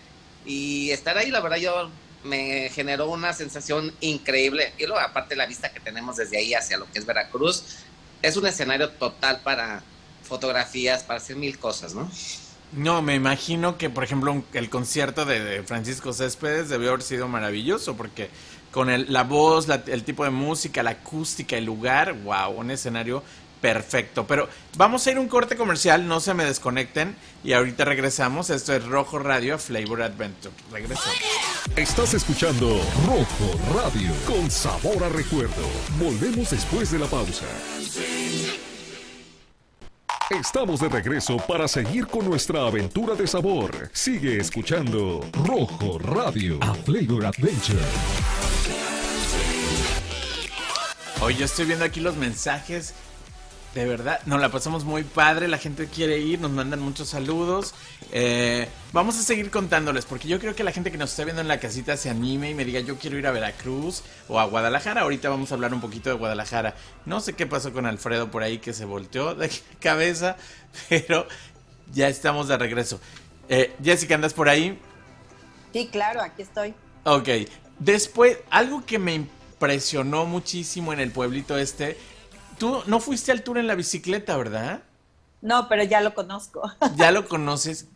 Y estar ahí, la verdad, yo me generó una sensación increíble. Y luego, aparte, la vista que tenemos desde ahí hacia lo que es Veracruz, es un escenario total para, fotografías, para hacer mil cosas, ¿no? No, me imagino que, por ejemplo, el concierto de, Francisco Céspedes debió haber sido maravilloso, porque con el, la voz, el tipo de música, la acústica, el lugar, wow, un escenario Perfecto, pero vamos a ir a un corte comercial, no se me desconecten y ahorita regresamos. Esto es Rojo Radio Flavor Adventure. Regresamos. Estás escuchando Rojo Radio con sabor a recuerdo. Volvemos después de la pausa. Estamos de regreso para seguir con nuestra aventura de sabor. Sigue escuchando Rojo Radio a Flavor Adventure. Hoy yo estoy viendo aquí los mensajes de verdad, nos la pasamos muy padre, la gente quiere ir, nos mandan muchos saludos. Eh, vamos a seguir contándoles, porque yo creo que la gente que nos está viendo en la casita se anime y me diga, yo quiero ir a Veracruz o a Guadalajara. Ahorita vamos a hablar un poquito de Guadalajara. No sé qué pasó con Alfredo por ahí que se volteó de cabeza, pero ya estamos de regreso. Eh, Jessica, ¿andas por ahí? Sí, claro, aquí estoy. Ok, después, algo que me impresionó muchísimo en el pueblito este Tú no fuiste al tour en la bicicleta, ¿verdad? No, pero ya lo conozco. Ya lo conoces.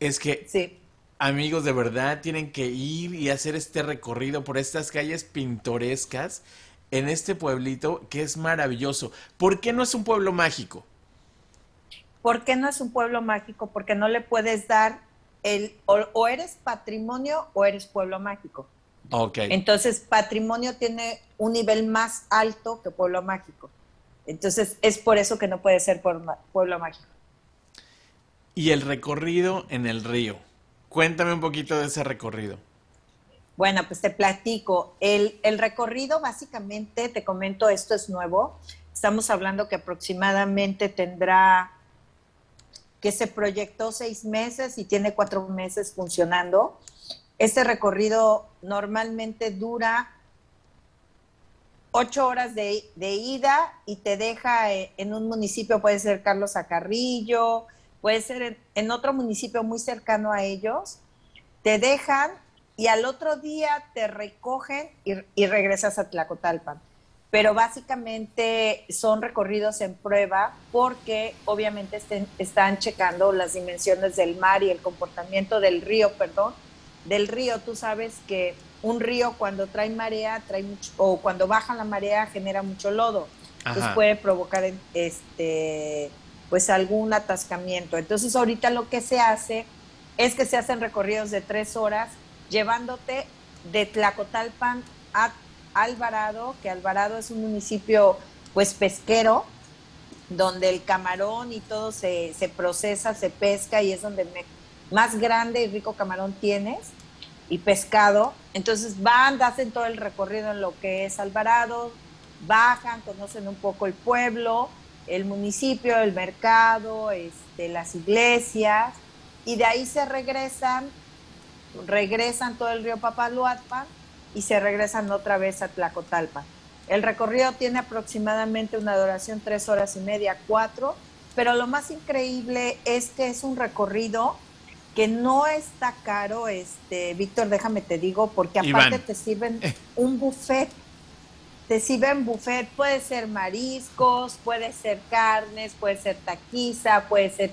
Es que, sí. amigos, de verdad tienen que ir y hacer este recorrido por estas calles pintorescas en este pueblito que es maravilloso. ¿Por qué no es un pueblo mágico? ¿Por qué no es un pueblo mágico? Porque no le puedes dar el o, eres patrimonio o eres pueblo mágico. Ok. Entonces, patrimonio tiene un nivel más alto que pueblo mágico. Entonces es por eso que no puede ser pueblo mágico. Y el recorrido en el río. Cuéntame un poquito de ese recorrido. Bueno, pues te platico. El, el, recorrido básicamente, te comento, esto es nuevo. Estamos hablando que aproximadamente tendrá, que se proyectó seis meses y tiene cuatro meses funcionando. Este recorrido normalmente dura ocho horas de, ida y te deja eh, en un municipio, puede ser Carlos Acarrillo, puede ser en, otro municipio muy cercano a ellos, te dejan y al otro día te recogen y, regresas a Tlacotalpan. Pero básicamente son recorridos en prueba porque obviamente están checando las dimensiones del mar y el comportamiento del río, perdón, del río. Tú sabes que un río cuando trae marea, trae mucho, o cuando baja la marea genera mucho lodo. Entonces puede provocar este pues algún atascamiento. Entonces ahorita lo que se hace es que se hacen recorridos de tres horas llevándote de Tlacotalpan a Alvarado, que Alvarado es un municipio pues pesquero, donde el camarón y todo se, se procesa, se pesca y es donde más grande y rico camarón tienes y pescado. Entonces van, hacen todo el recorrido en lo que es Alvarado, bajan, conocen un poco el pueblo, el municipio, el mercado, este, las iglesias, y de ahí se regresan, regresan todo el río Papaluatpa y se regresan otra vez a Tlacotalpa. El recorrido tiene aproximadamente una duración tres horas y media, cuatro, pero lo más increíble es que es un recorrido que no está caro, este, Víctor, déjame te digo, porque aparte te sirven un buffet. Te sirven buffet, puede ser mariscos, puede ser carnes, puede ser taquiza, puede ser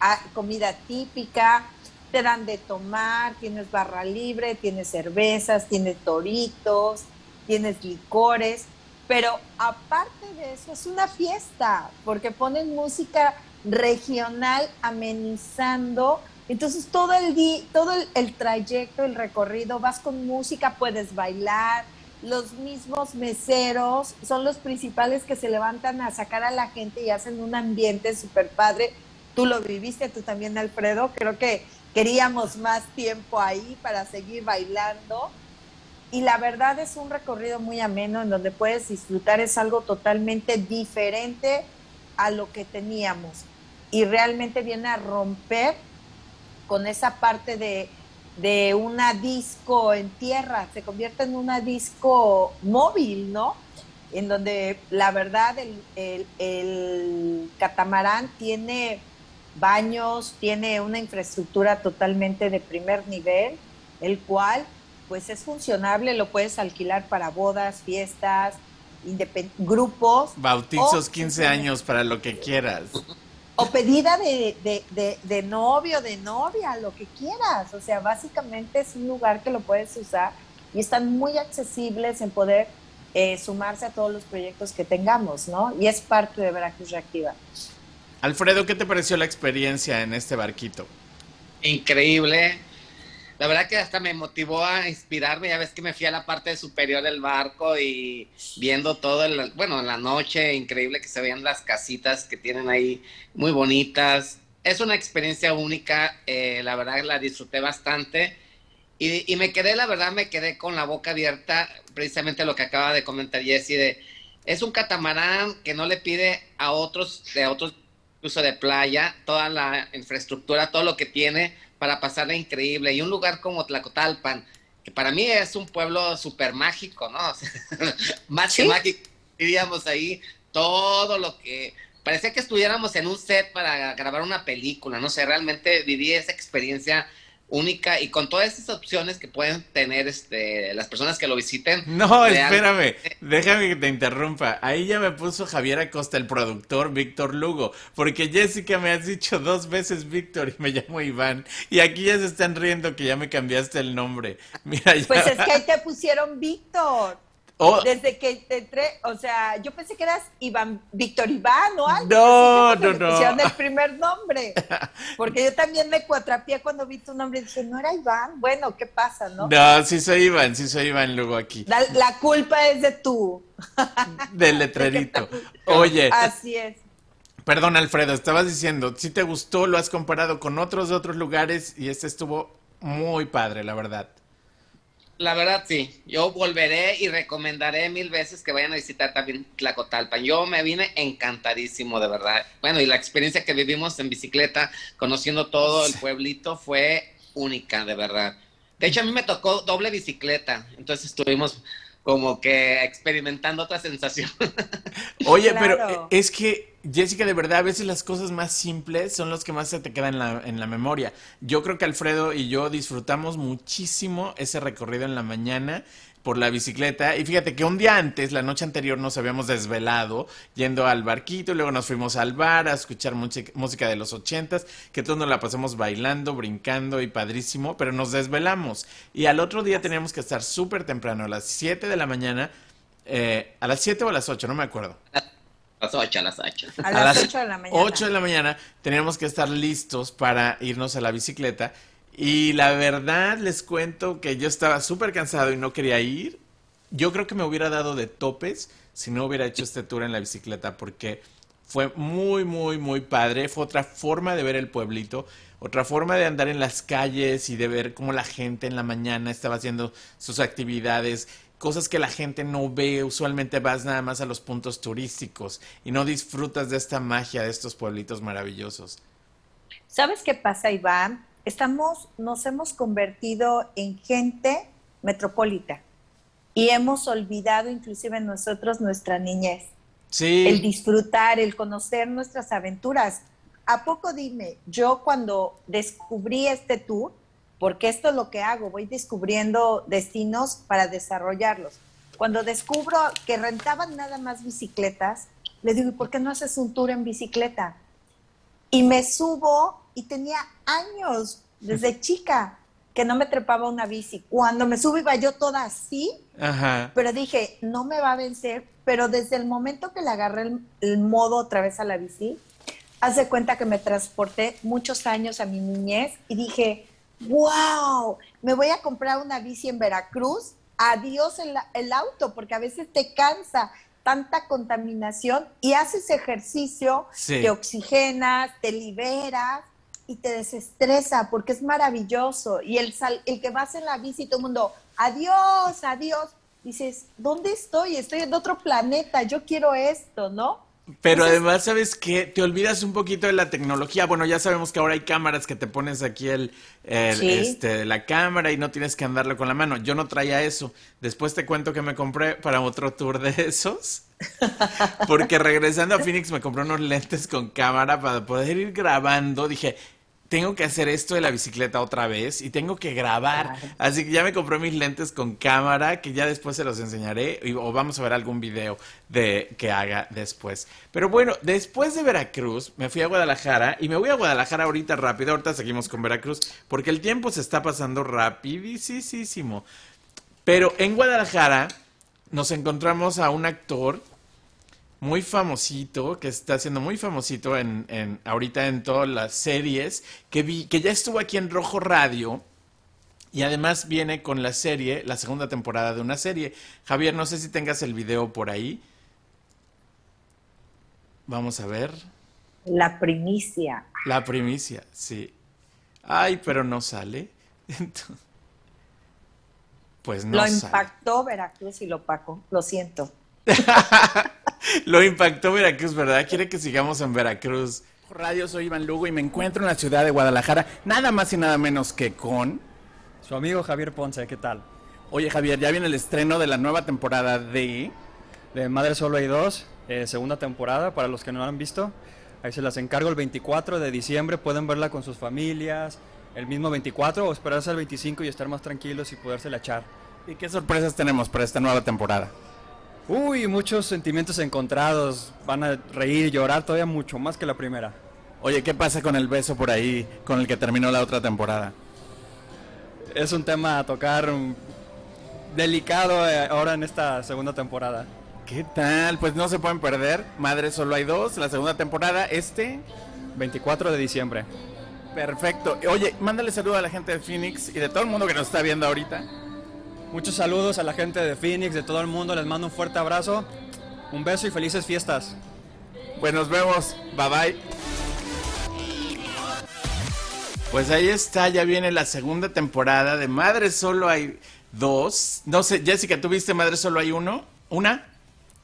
ah, comida típica, te dan de tomar, tienes barra libre, tienes cervezas, tienes toritos, tienes licores, pero aparte de eso es una fiesta, porque ponen música regional amenizando entonces todo el día, todo el, trayecto, el recorrido, vas con música, puedes bailar, los mismos meseros son los principales que se levantan a sacar a la gente y hacen un ambiente súper padre. Tú lo viviste, tú también, Alfredo. Creo que queríamos más tiempo ahí para seguir bailando. Y la verdad es un recorrido muy ameno en donde puedes disfrutar, es algo totalmente diferente a lo que teníamos. Y realmente viene a romper con esa parte de, una disco en tierra, se convierte en una disco móvil, ¿no? En donde la verdad el, el, catamarán tiene baños, tiene una infraestructura totalmente de primer nivel, el cual pues es funcionable, lo puedes alquilar para bodas, fiestas, grupos. Bautizos, 15 años, para lo que quieras o pedida de, de, de, novio, de novia, lo que quieras. O sea, básicamente es un lugar que lo puedes usar y están muy accesibles en poder eh, sumarse a todos los proyectos que tengamos, ¿no? Y es parte de Veracruz Reactiva. Alfredo, ¿qué te pareció la experiencia en este barquito? Increíble. La verdad que hasta me motivó a inspirarme. Ya ves que me fui a la parte superior del barco y viendo todo, el, bueno, en la noche, increíble que se vean las casitas que tienen ahí, muy bonitas. Es una experiencia única, eh, la verdad la disfruté bastante. Y, y, me quedé, la verdad, me quedé con la boca abierta, precisamente lo que acaba de comentar Jesse, de, es un catamarán que no le pide a otros, de otros uso de playa, toda la infraestructura, todo lo que tiene para pasarla increíble. Y un lugar como Tlacotalpan, que para mí es un pueblo súper mágico, ¿no? Más que mágico, diríamos ahí, todo lo que... Parecía que estuviéramos en un set para grabar una película, no sé, realmente viví esa experiencia única y con todas esas opciones que pueden tener este, las personas que lo visiten. No, espérame, déjame que te interrumpa. Ahí ya me puso Javier Acosta, el productor Víctor Lugo, porque Jessica me has dicho dos veces Víctor y me llamo Iván. Y aquí ya se están riendo que ya me cambiaste el nombre. Mira, ya. Pues es que ahí te pusieron Víctor. Oh. Desde que te entré, o sea, yo pensé que eras Iván, Víctor Iván o algo. No, no, no. Pusieron el primer nombre. Porque yo también me cuatrapié cuando vi tu nombre y dije, no era Iván. Bueno, ¿qué pasa, no? No, sí soy Iván, sí soy Iván luego aquí. La, la culpa es de tú. Del letrerito. Oye. Así es. Perdón, Alfredo, estabas diciendo, si te gustó, lo has comparado con otros de otros lugares y este estuvo muy padre, la verdad. La verdad, sí. Yo volveré y recomendaré mil veces que vayan a visitar también Tlacotalpan. Yo me vine encantadísimo, de verdad. Bueno, y la experiencia que vivimos en bicicleta, conociendo todo el pueblito, fue única, de verdad. De hecho, a mí me tocó doble bicicleta. Entonces estuvimos como que experimentando otra sensación. Oye, pero es que, Jessica, de verdad, a veces las cosas más simples son las que más se te quedan en la, en la memoria. Yo creo que Alfredo y yo disfrutamos muchísimo ese recorrido en la mañana por la bicicleta. Y fíjate que un día antes, la noche anterior, nos habíamos desvelado yendo al barquito y luego nos fuimos al bar a escuchar música de los ochentas, que todos nos la pasamos bailando, brincando y padrísimo, pero nos desvelamos. Y al otro día teníamos que estar súper temprano, a las 7 de la mañana, eh, a las 7 o a las 8, no me acuerdo. Las 8, a las 8. A las 8 de la mañana. 8 de la mañana teníamos que estar listos para irnos a la bicicleta y la verdad les cuento que yo estaba súper cansado y no quería ir. Yo creo que me hubiera dado de topes si no hubiera hecho este tour en la bicicleta porque fue muy, muy, muy padre. Fue otra forma de ver el pueblito, otra forma de andar en las calles y de ver cómo la gente en la mañana estaba haciendo sus actividades, cosas que la gente no ve. Usualmente vas nada más a los puntos turísticos y no disfrutas de esta magia de estos pueblitos maravillosos. ¿Sabes qué pasa, Iván? estamos, nos hemos convertido en gente metropolita y hemos olvidado inclusive nosotros nuestra niñez. Sí. El disfrutar, el conocer nuestras aventuras. ¿A poco dime, yo cuando descubrí este tour, porque esto es lo que hago, voy descubriendo destinos para desarrollarlos. Cuando descubro que rentaban nada más bicicletas, le digo, ¿y por qué no haces un tour en bicicleta? Y me subo y tenía años, desde chica, que no me trepaba una bici. Cuando me subo iba yo toda así, pero dije, no me va a vencer, pero desde el momento que le agarré el, modo otra vez a la bici, hace cuenta que me transporté muchos años a mi niñez y dije, wow, me voy a comprar una bici en Veracruz, adiós el, el auto, porque a veces te cansa tanta contaminación y haces ejercicio, te oxigenas, te liberas y te desestresa porque es maravilloso. Y el, el que vas en la bici, todo el mundo, adiós, adiós. Dices, ¿dónde estoy? Estoy en otro planeta, yo quiero esto, ¿no? Pero además, ¿sabes qué? Te olvidas un poquito de la tecnología. Bueno, ya sabemos que ahora hay cámaras que te pones aquí el, este, la cámara y no tienes que andarlo con la mano. Yo no traía eso. Después te cuento que me compré para otro tour de esos. Porque regresando a Phoenix me compré unos lentes con cámara para poder ir grabando. Dije, tengo que hacer esto de la bicicleta otra vez y tengo que grabar. Así que ya me compré mis lentes con cámara, que ya después se los enseñaré o vamos a ver algún video de que haga después. Pero bueno, después de Veracruz me fui a Guadalajara y me voy a Guadalajara ahorita rápido, ahorita seguimos con Veracruz porque el tiempo se está pasando rapidísimo. Pero en Guadalajara nos encontramos a un actor muy famosito, que está siendo muy famosito en, en ahorita en todas las series, que vi, que ya estuvo aquí en Rojo Radio. Y además viene con la serie, la segunda temporada de una serie. Javier, no sé si tengas el video por ahí. Vamos a ver. La primicia. La primicia, sí. Ay, pero no sale. pues no Lo sale. impactó Veracruz y lo pacó. Lo siento. Lo impactó Veracruz, ¿verdad? Quiere que sigamos en Veracruz. Radio, soy Iván Lugo y me encuentro en la ciudad de Guadalajara, nada más y nada menos que con... Su amigo Javier Ponce, ¿qué tal? Oye Javier, ya viene el estreno de la nueva temporada de... De Madre Solo hay dos, eh, segunda temporada, para los que no la han visto. Ahí se las encargo el 24 de diciembre, pueden verla con sus familias, el mismo 24 o esperarse al 25 y estar más tranquilos y podérsela echar. ¿Y qué sorpresas tenemos para esta nueva temporada? Uy, muchos sentimientos encontrados, van a reír y llorar todavía mucho más que la primera. Oye, ¿qué pasa con el beso por ahí con el que terminó la otra temporada? Es un tema a tocar um, delicado eh, ahora en esta segunda temporada. ¿Qué tal? Pues no se pueden perder. Madre solo hay dos, la segunda temporada, este... 24 de diciembre. Perfecto. Oye, mándale saludo a la gente de Phoenix y de todo el mundo que nos está viendo ahorita. Muchos saludos a la gente de Phoenix, de todo el mundo, les mando un fuerte abrazo, un beso y felices fiestas. Pues nos vemos. Bye bye. Pues ahí está, ya viene la segunda temporada de Madre Solo hay dos. No sé, Jessica, ¿tú viste Madre Solo hay uno? ¿Una?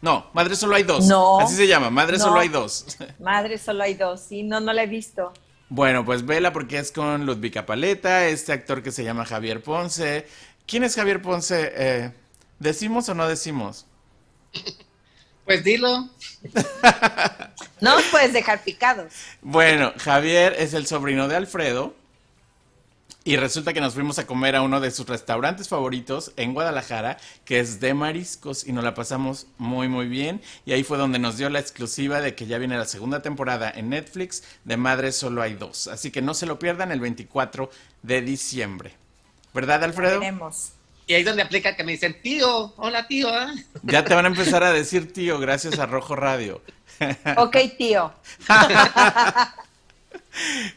No, Madre Solo hay dos. No. Así se llama, Madre No. Solo hay dos. Madre, solo hay dos. Sí, no, no la he visto. Bueno, pues vela porque es con Ludvika Paleta, este actor que se llama Javier Ponce. ¿Quién es Javier Ponce? Eh, ¿Decimos o no decimos? Pues dilo. No puedes dejar picados. Bueno, Javier es el sobrino de Alfredo. Y resulta que nos fuimos a comer a uno de sus restaurantes favoritos en Guadalajara, que es de mariscos, y nos la pasamos muy, muy bien. Y ahí fue donde nos dio la exclusiva de que ya viene la segunda temporada en Netflix de Madre Solo hay dos. Así que no se lo pierdan el 24 de diciembre. ¿Verdad, Alfredo? Veremos. Y ahí es donde aplica que me dicen, tío, hola tío. ¿ah?". Ya te van a empezar a decir tío, gracias a Rojo Radio. Ok, tío.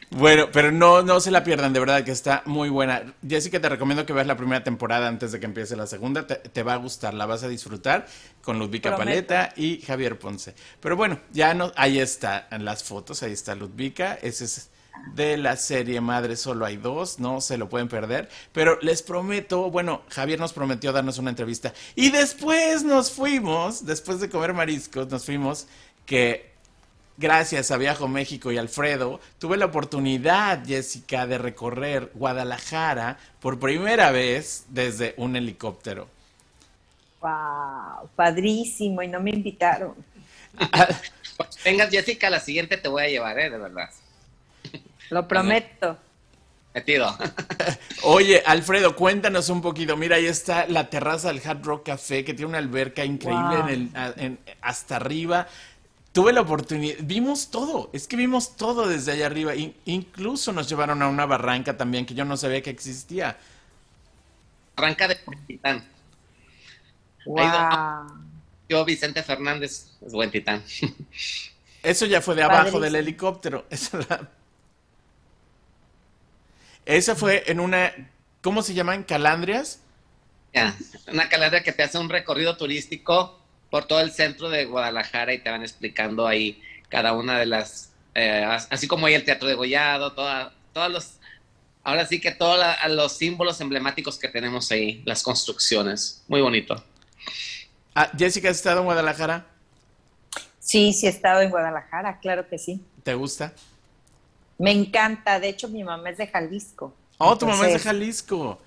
Bueno, pero no, no se la pierdan, de verdad que está muy buena. Jessica, te recomiendo que veas la primera temporada antes de que empiece la segunda. Te, te va a gustar, la vas a disfrutar con Ludvika Prometo. Paleta y Javier Ponce. Pero bueno, ya no, ahí está en las fotos, ahí está Ludvika. Ese es de la serie Madre Solo hay dos, no se lo pueden perder. Pero les prometo, bueno, Javier nos prometió darnos una entrevista. Y después nos fuimos, después de comer mariscos, nos fuimos que gracias a Viajo México y Alfredo, tuve la oportunidad, Jessica, de recorrer Guadalajara por primera vez desde un helicóptero. Wow, padrísimo. Y no me invitaron. Vengas, Jessica, la siguiente te voy a llevar, ¿eh? De verdad. Lo prometo. Metido. Oye, Alfredo, cuéntanos un poquito. Mira, ahí está la terraza del Hard Rock Café, que tiene una alberca increíble Wow. en el, en- hasta arriba. Tuve la oportunidad, vimos todo, es que vimos todo desde allá arriba. In- incluso nos llevaron a una barranca también que yo no sabía que existía. Arranca de buen titán. Wow. Yo, Vicente Fernández, es buen titán. Eso ya fue de abajo del helicóptero. Esa, la- Esa fue en una, ¿cómo se llaman? ¿Calandrias? Ya, una calandria que te hace un recorrido turístico por todo el centro de Guadalajara y te van explicando ahí cada una de las, eh, as- así como hay el Teatro de Gollado, toda, todos los, ahora sí que todos la- los símbolos emblemáticos que tenemos ahí, las construcciones, muy bonito. Ah, Jessica, ¿has estado en Guadalajara? Sí, sí he estado en Guadalajara, claro que sí. ¿Te gusta? Me encanta. De hecho, mi mamá es de Jalisco. Oh, tu mamá es de Jalisco.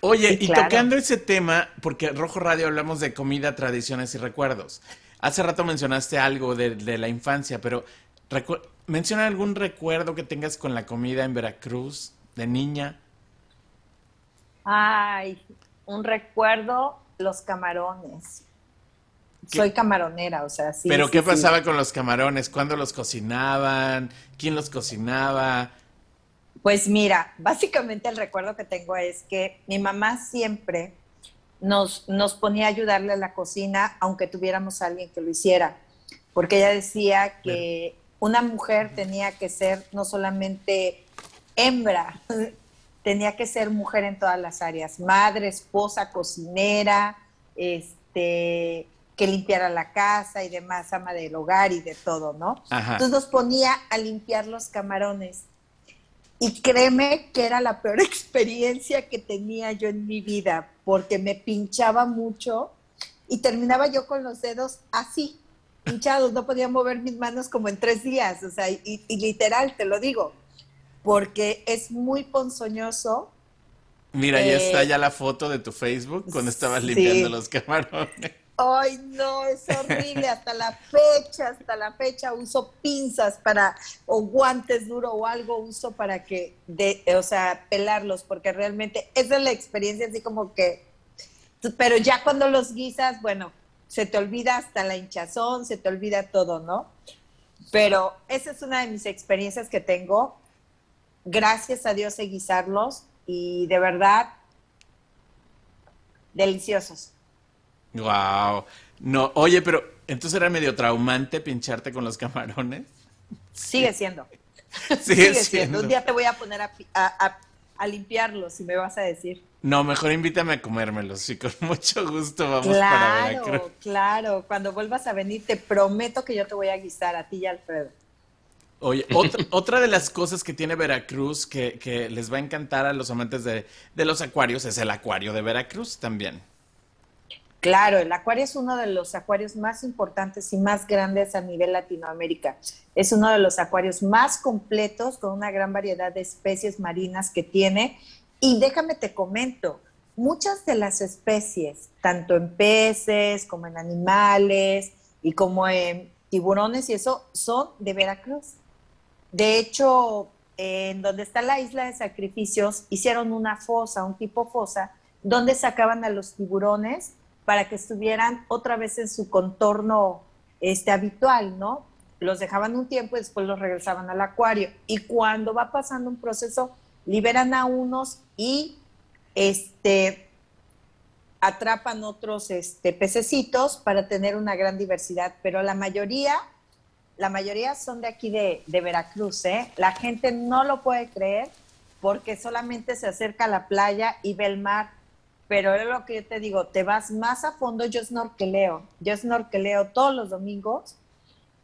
Oye, Sí, y claro. tocando ese tema, porque Rojo Radio hablamos de comida, tradiciones y recuerdos. Hace rato mencionaste algo de, de la infancia, pero menciona algún recuerdo que tengas con la comida en Veracruz de niña. Ay, un recuerdo, los camarones. ¿Qué? Soy camaronera, o sea, sí. pero sí, ¿qué sí. pasaba con los camarones? ¿Cuándo los cocinaban? ¿Quién los cocinaba? Pues mira, básicamente el recuerdo que tengo es que mi mamá siempre nos, nos ponía a ayudarle a la cocina, aunque tuviéramos a alguien que lo hiciera, porque ella decía que una mujer tenía que ser no solamente hembra, tenía que ser mujer en todas las áreas, madre, esposa, cocinera, este, que limpiara la casa y demás, ama del hogar y de todo, ¿no? Entonces nos ponía a limpiar los camarones. Y créeme que era la peor experiencia que tenía yo en mi vida, porque me pinchaba mucho y terminaba yo con los dedos así, pinchados, no podía mover mis manos como en tres días, o sea, y, literal, te lo digo, porque es muy ponzoñoso. Mira, ya está eh, ya la foto de tu Facebook cuando estabas limpiando los camarones. Ay, no, es horrible. Hasta la fecha, hasta la fecha uso pinzas para, o guantes duro o algo uso para que, de, o sea, pelarlos, porque realmente esa es la experiencia, así como que, pero ya cuando los guisas, bueno, se te olvida hasta la hinchazón, se te olvida todo, ¿no? Pero esa es una de mis experiencias que tengo. Gracias a Dios sé guisarlos y de verdad, deliciosos. Wow. No, oye, pero entonces era medio traumante pincharte con los camarones. Sigue siendo. Sigue, siendo. Un día te voy a poner a, limpiarlos y me vas a decir. No, mejor invítame a comérmelos y con mucho gusto vamos para Veracruz. Claro, claro. Cuando vuelvas a venir te prometo que yo te voy a guisar a ti y a Alfredo. Oye, otra, otra, de las cosas que tiene Veracruz que, que les va a encantar a los amantes de, de los acuarios es el acuario de Veracruz también. Claro, el acuario es uno de los acuarios más importantes y más grandes a nivel Latinoamérica. Es uno de los acuarios más completos con una gran variedad de especies marinas que tiene. Y déjame te comento, muchas de las especies, tanto en peces como en animales y como en tiburones y eso, son de Veracruz. De hecho, en donde está la isla de sacrificios, hicieron una fosa, un tipo fosa, donde sacaban a los tiburones para que estuvieran otra vez en su contorno este, habitual, ¿no? Los dejaban un tiempo y después los regresaban al acuario. Y cuando va pasando un proceso, liberan a unos y este, atrapan otros este, pececitos para tener una gran diversidad. Pero la mayoría, la mayoría son de aquí de, de Veracruz, ¿eh? La gente no lo puede creer porque solamente se acerca a la playa y ve el mar pero lo que te digo, te vas más a fondo, yo snorkeleo, yo snorkeleo todos los domingos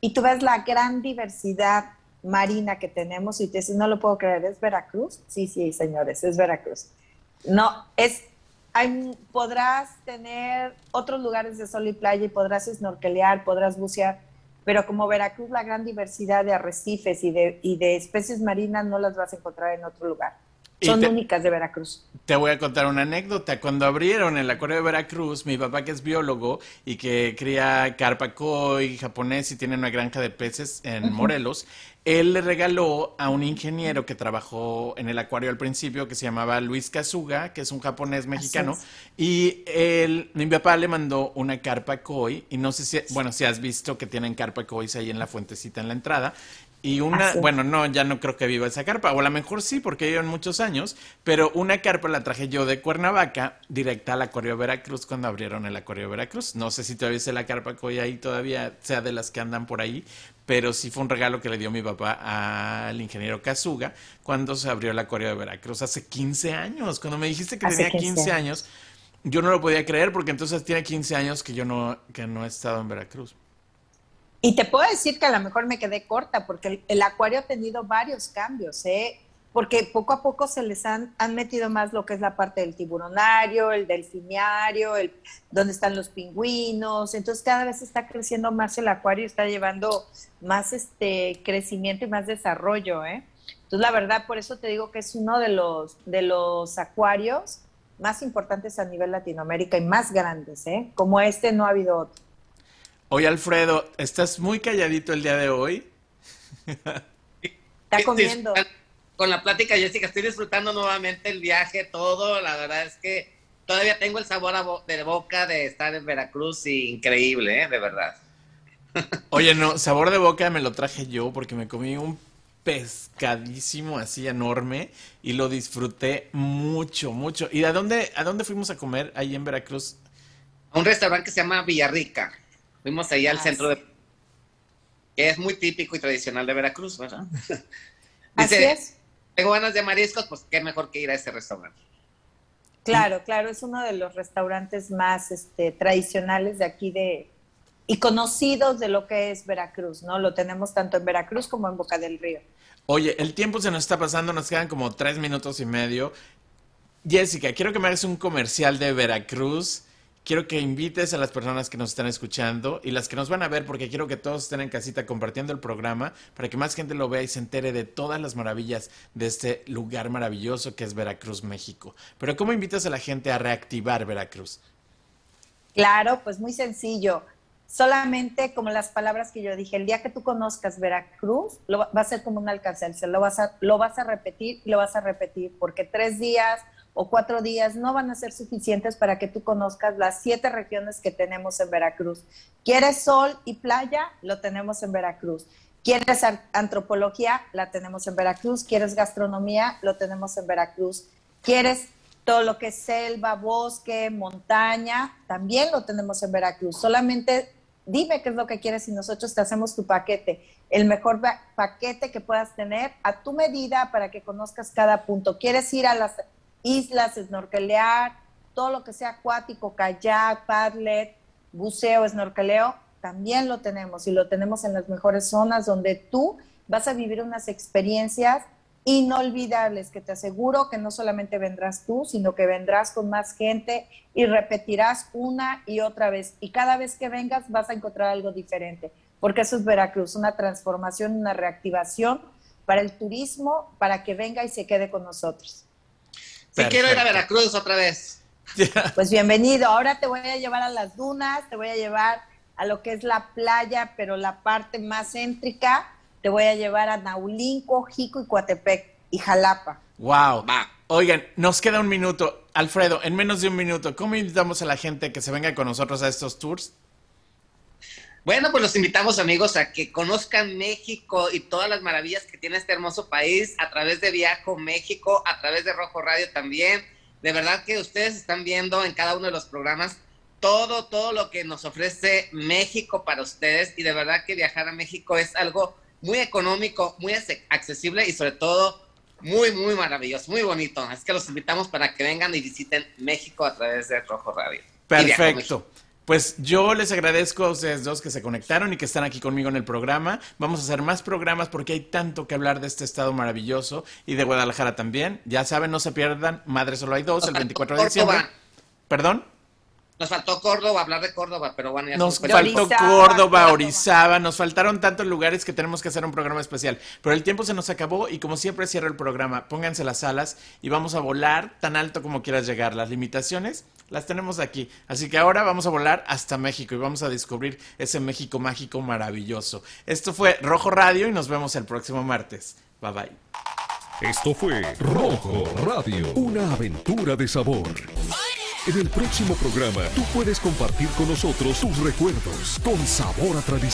y tú ves la gran diversidad marina que tenemos y te dices, no lo puedo creer, ¿es Veracruz? Sí, sí, señores, es Veracruz. No, es, hay, podrás tener otros lugares de sol y playa y podrás snorkelear, podrás bucear, pero como Veracruz, la gran diversidad de arrecifes y de, y de especies marinas no las vas a encontrar en otro lugar. Son únicas de Veracruz. Te voy a contar una anécdota. Cuando abrieron el acuario de Veracruz, mi papá que es biólogo y que cría carpa koi japonés y tiene una granja de peces en Morelos, él le regaló a un ingeniero que trabajó en el acuario al principio, que se llamaba Luis Kazuga, que es un japonés mexicano, y él, mi papá le mandó una carpa koi, y no sé si, bueno, si has visto que tienen carpa koi ahí en la fuentecita en la entrada, y una, bueno, no, ya no creo que viva esa carpa, o a lo mejor sí, porque llevan muchos años, pero una carpa la traje yo de Cuernavaca, directa al Acuario Veracruz cuando abrieron el Acuario Veracruz. No sé si todavía es la carpa que hoy ahí todavía sea de las que andan por ahí, pero sí fue un regalo que le dio mi papá al ingeniero Kazuga cuando se abrió el Acuario de Veracruz hace 15 años. Cuando me dijiste que tenía 15 años, yo no lo podía creer porque entonces tiene 15 años que yo no, que no he estado en Veracruz. Y te puedo decir que a lo mejor me quedé corta porque el, acuario ha tenido varios cambios, ¿eh? porque poco a poco se les han, han, metido más lo que es la parte del tiburonario, el delfiniario, el, donde están los pingüinos, entonces cada vez está creciendo más el acuario, está llevando más este crecimiento y más desarrollo, ¿eh? Entonces la verdad, por eso te digo que es uno de los, de los acuarios más importantes a nivel Latinoamérica y más grandes, ¿eh? Como este no ha habido otro. Oye, Alfredo, estás muy calladito el día de hoy. Está comiendo. Con la plática, Jessica, estoy disfrutando nuevamente el viaje, todo. La verdad es que todavía tengo el sabor de boca de estar en Veracruz increíble, ¿eh? de verdad. Oye, no, sabor de boca me lo traje yo porque me comí un pescadísimo así enorme y lo disfruté mucho, mucho. ¿Y a dónde, a dónde fuimos a comer ahí en Veracruz? A un restaurante que se llama Villarrica. Fuimos ahí al Ah, centro sí. de... que es muy típico y tradicional de Veracruz, ¿verdad? Así Dice, es. tengo ganas de mariscos, pues qué mejor que ir a ese restaurante. Claro, claro, es uno de los restaurantes más este, tradicionales de aquí de y conocidos de lo que es Veracruz, ¿no? Lo tenemos tanto en Veracruz como en Boca del Río. Oye, el tiempo se nos está pasando, nos quedan como tres minutos y medio. Jessica, quiero que me hagas un comercial de Veracruz. Quiero que invites a las personas que nos están escuchando y las que nos van a ver, porque quiero que todos estén en casita compartiendo el programa para que más gente lo vea y se entere de todas las maravillas de este lugar maravilloso que es Veracruz, México. Pero ¿cómo invitas a la gente a reactivar Veracruz? Claro, pues muy sencillo. Solamente como las palabras que yo dije, el día que tú conozcas Veracruz, lo va a ser como un alcance, lo vas a, lo vas a repetir y lo vas a repetir, porque tres días o cuatro días no van a ser suficientes para que tú conozcas las siete regiones que tenemos en Veracruz. ¿Quieres sol y playa? Lo tenemos en Veracruz. ¿Quieres antropología? La tenemos en Veracruz. ¿Quieres gastronomía? Lo tenemos en Veracruz. ¿Quieres todo lo que es selva, bosque, montaña? También lo tenemos en Veracruz. Solamente dime qué es lo que quieres y nosotros te hacemos tu paquete. El mejor pa- paquete que puedas tener a tu medida para que conozcas cada punto. ¿Quieres ir a las islas, snorkelear, todo lo que sea acuático, kayak, paddlet, buceo, snorkeleo? También lo tenemos y lo tenemos en las mejores zonas donde tú vas a vivir unas experiencias inolvidables que te aseguro que no solamente vendrás tú, sino que vendrás con más gente y repetirás una y otra vez. Y cada vez que vengas vas a encontrar algo diferente, porque eso es Veracruz, una transformación, una reactivación para el turismo, para que venga y se quede con nosotros. Sí quiero ir a Perfecto. Veracruz otra vez. Pues bienvenido, ahora te voy a llevar a las dunas, te voy a llevar a lo que es la playa, pero la parte más céntrica, te voy a llevar a Naulinco, Jico y Coatepec y Jalapa. Wow. Va. Oigan, nos queda un minuto. Alfredo, en menos de un minuto, ¿cómo invitamos a la gente que se venga con nosotros a estos tours? Bueno, pues los invitamos amigos a que conozcan México y todas las maravillas que tiene este hermoso país a través de Viajo México, a través de Rojo Radio también. De verdad que ustedes están viendo en cada uno de los programas todo, todo lo que nos ofrece México para ustedes y de verdad que viajar a México es algo muy económico, muy accesible y sobre todo muy, muy maravilloso, muy bonito. Es que los invitamos para que vengan y visiten México a través de Rojo Radio. Perfecto. Pues yo les agradezco a ustedes dos que se conectaron y que están aquí conmigo en el programa. Vamos a hacer más programas porque hay tanto que hablar de este estado maravilloso y de Guadalajara también. Ya saben, no se pierdan. Madre solo hay dos, el 24 de diciembre. Córdoba. ¿Perdón? Nos faltó Córdoba, hablar de Córdoba, pero bueno, ya Nos se faltó Orizaba, Córdoba. Orizaba, nos faltaron tantos lugares que tenemos que hacer un programa especial. Pero el tiempo se nos acabó y como siempre cierro el programa. Pónganse las alas y vamos a volar tan alto como quieras llegar. Las limitaciones las tenemos aquí. Así que ahora vamos a volar hasta México y vamos a descubrir ese México mágico maravilloso. Esto fue Rojo Radio y nos vemos el próximo martes. Bye bye. Esto fue Rojo Radio, una aventura de sabor. En el próximo programa, tú puedes compartir con nosotros tus recuerdos con sabor a tradición.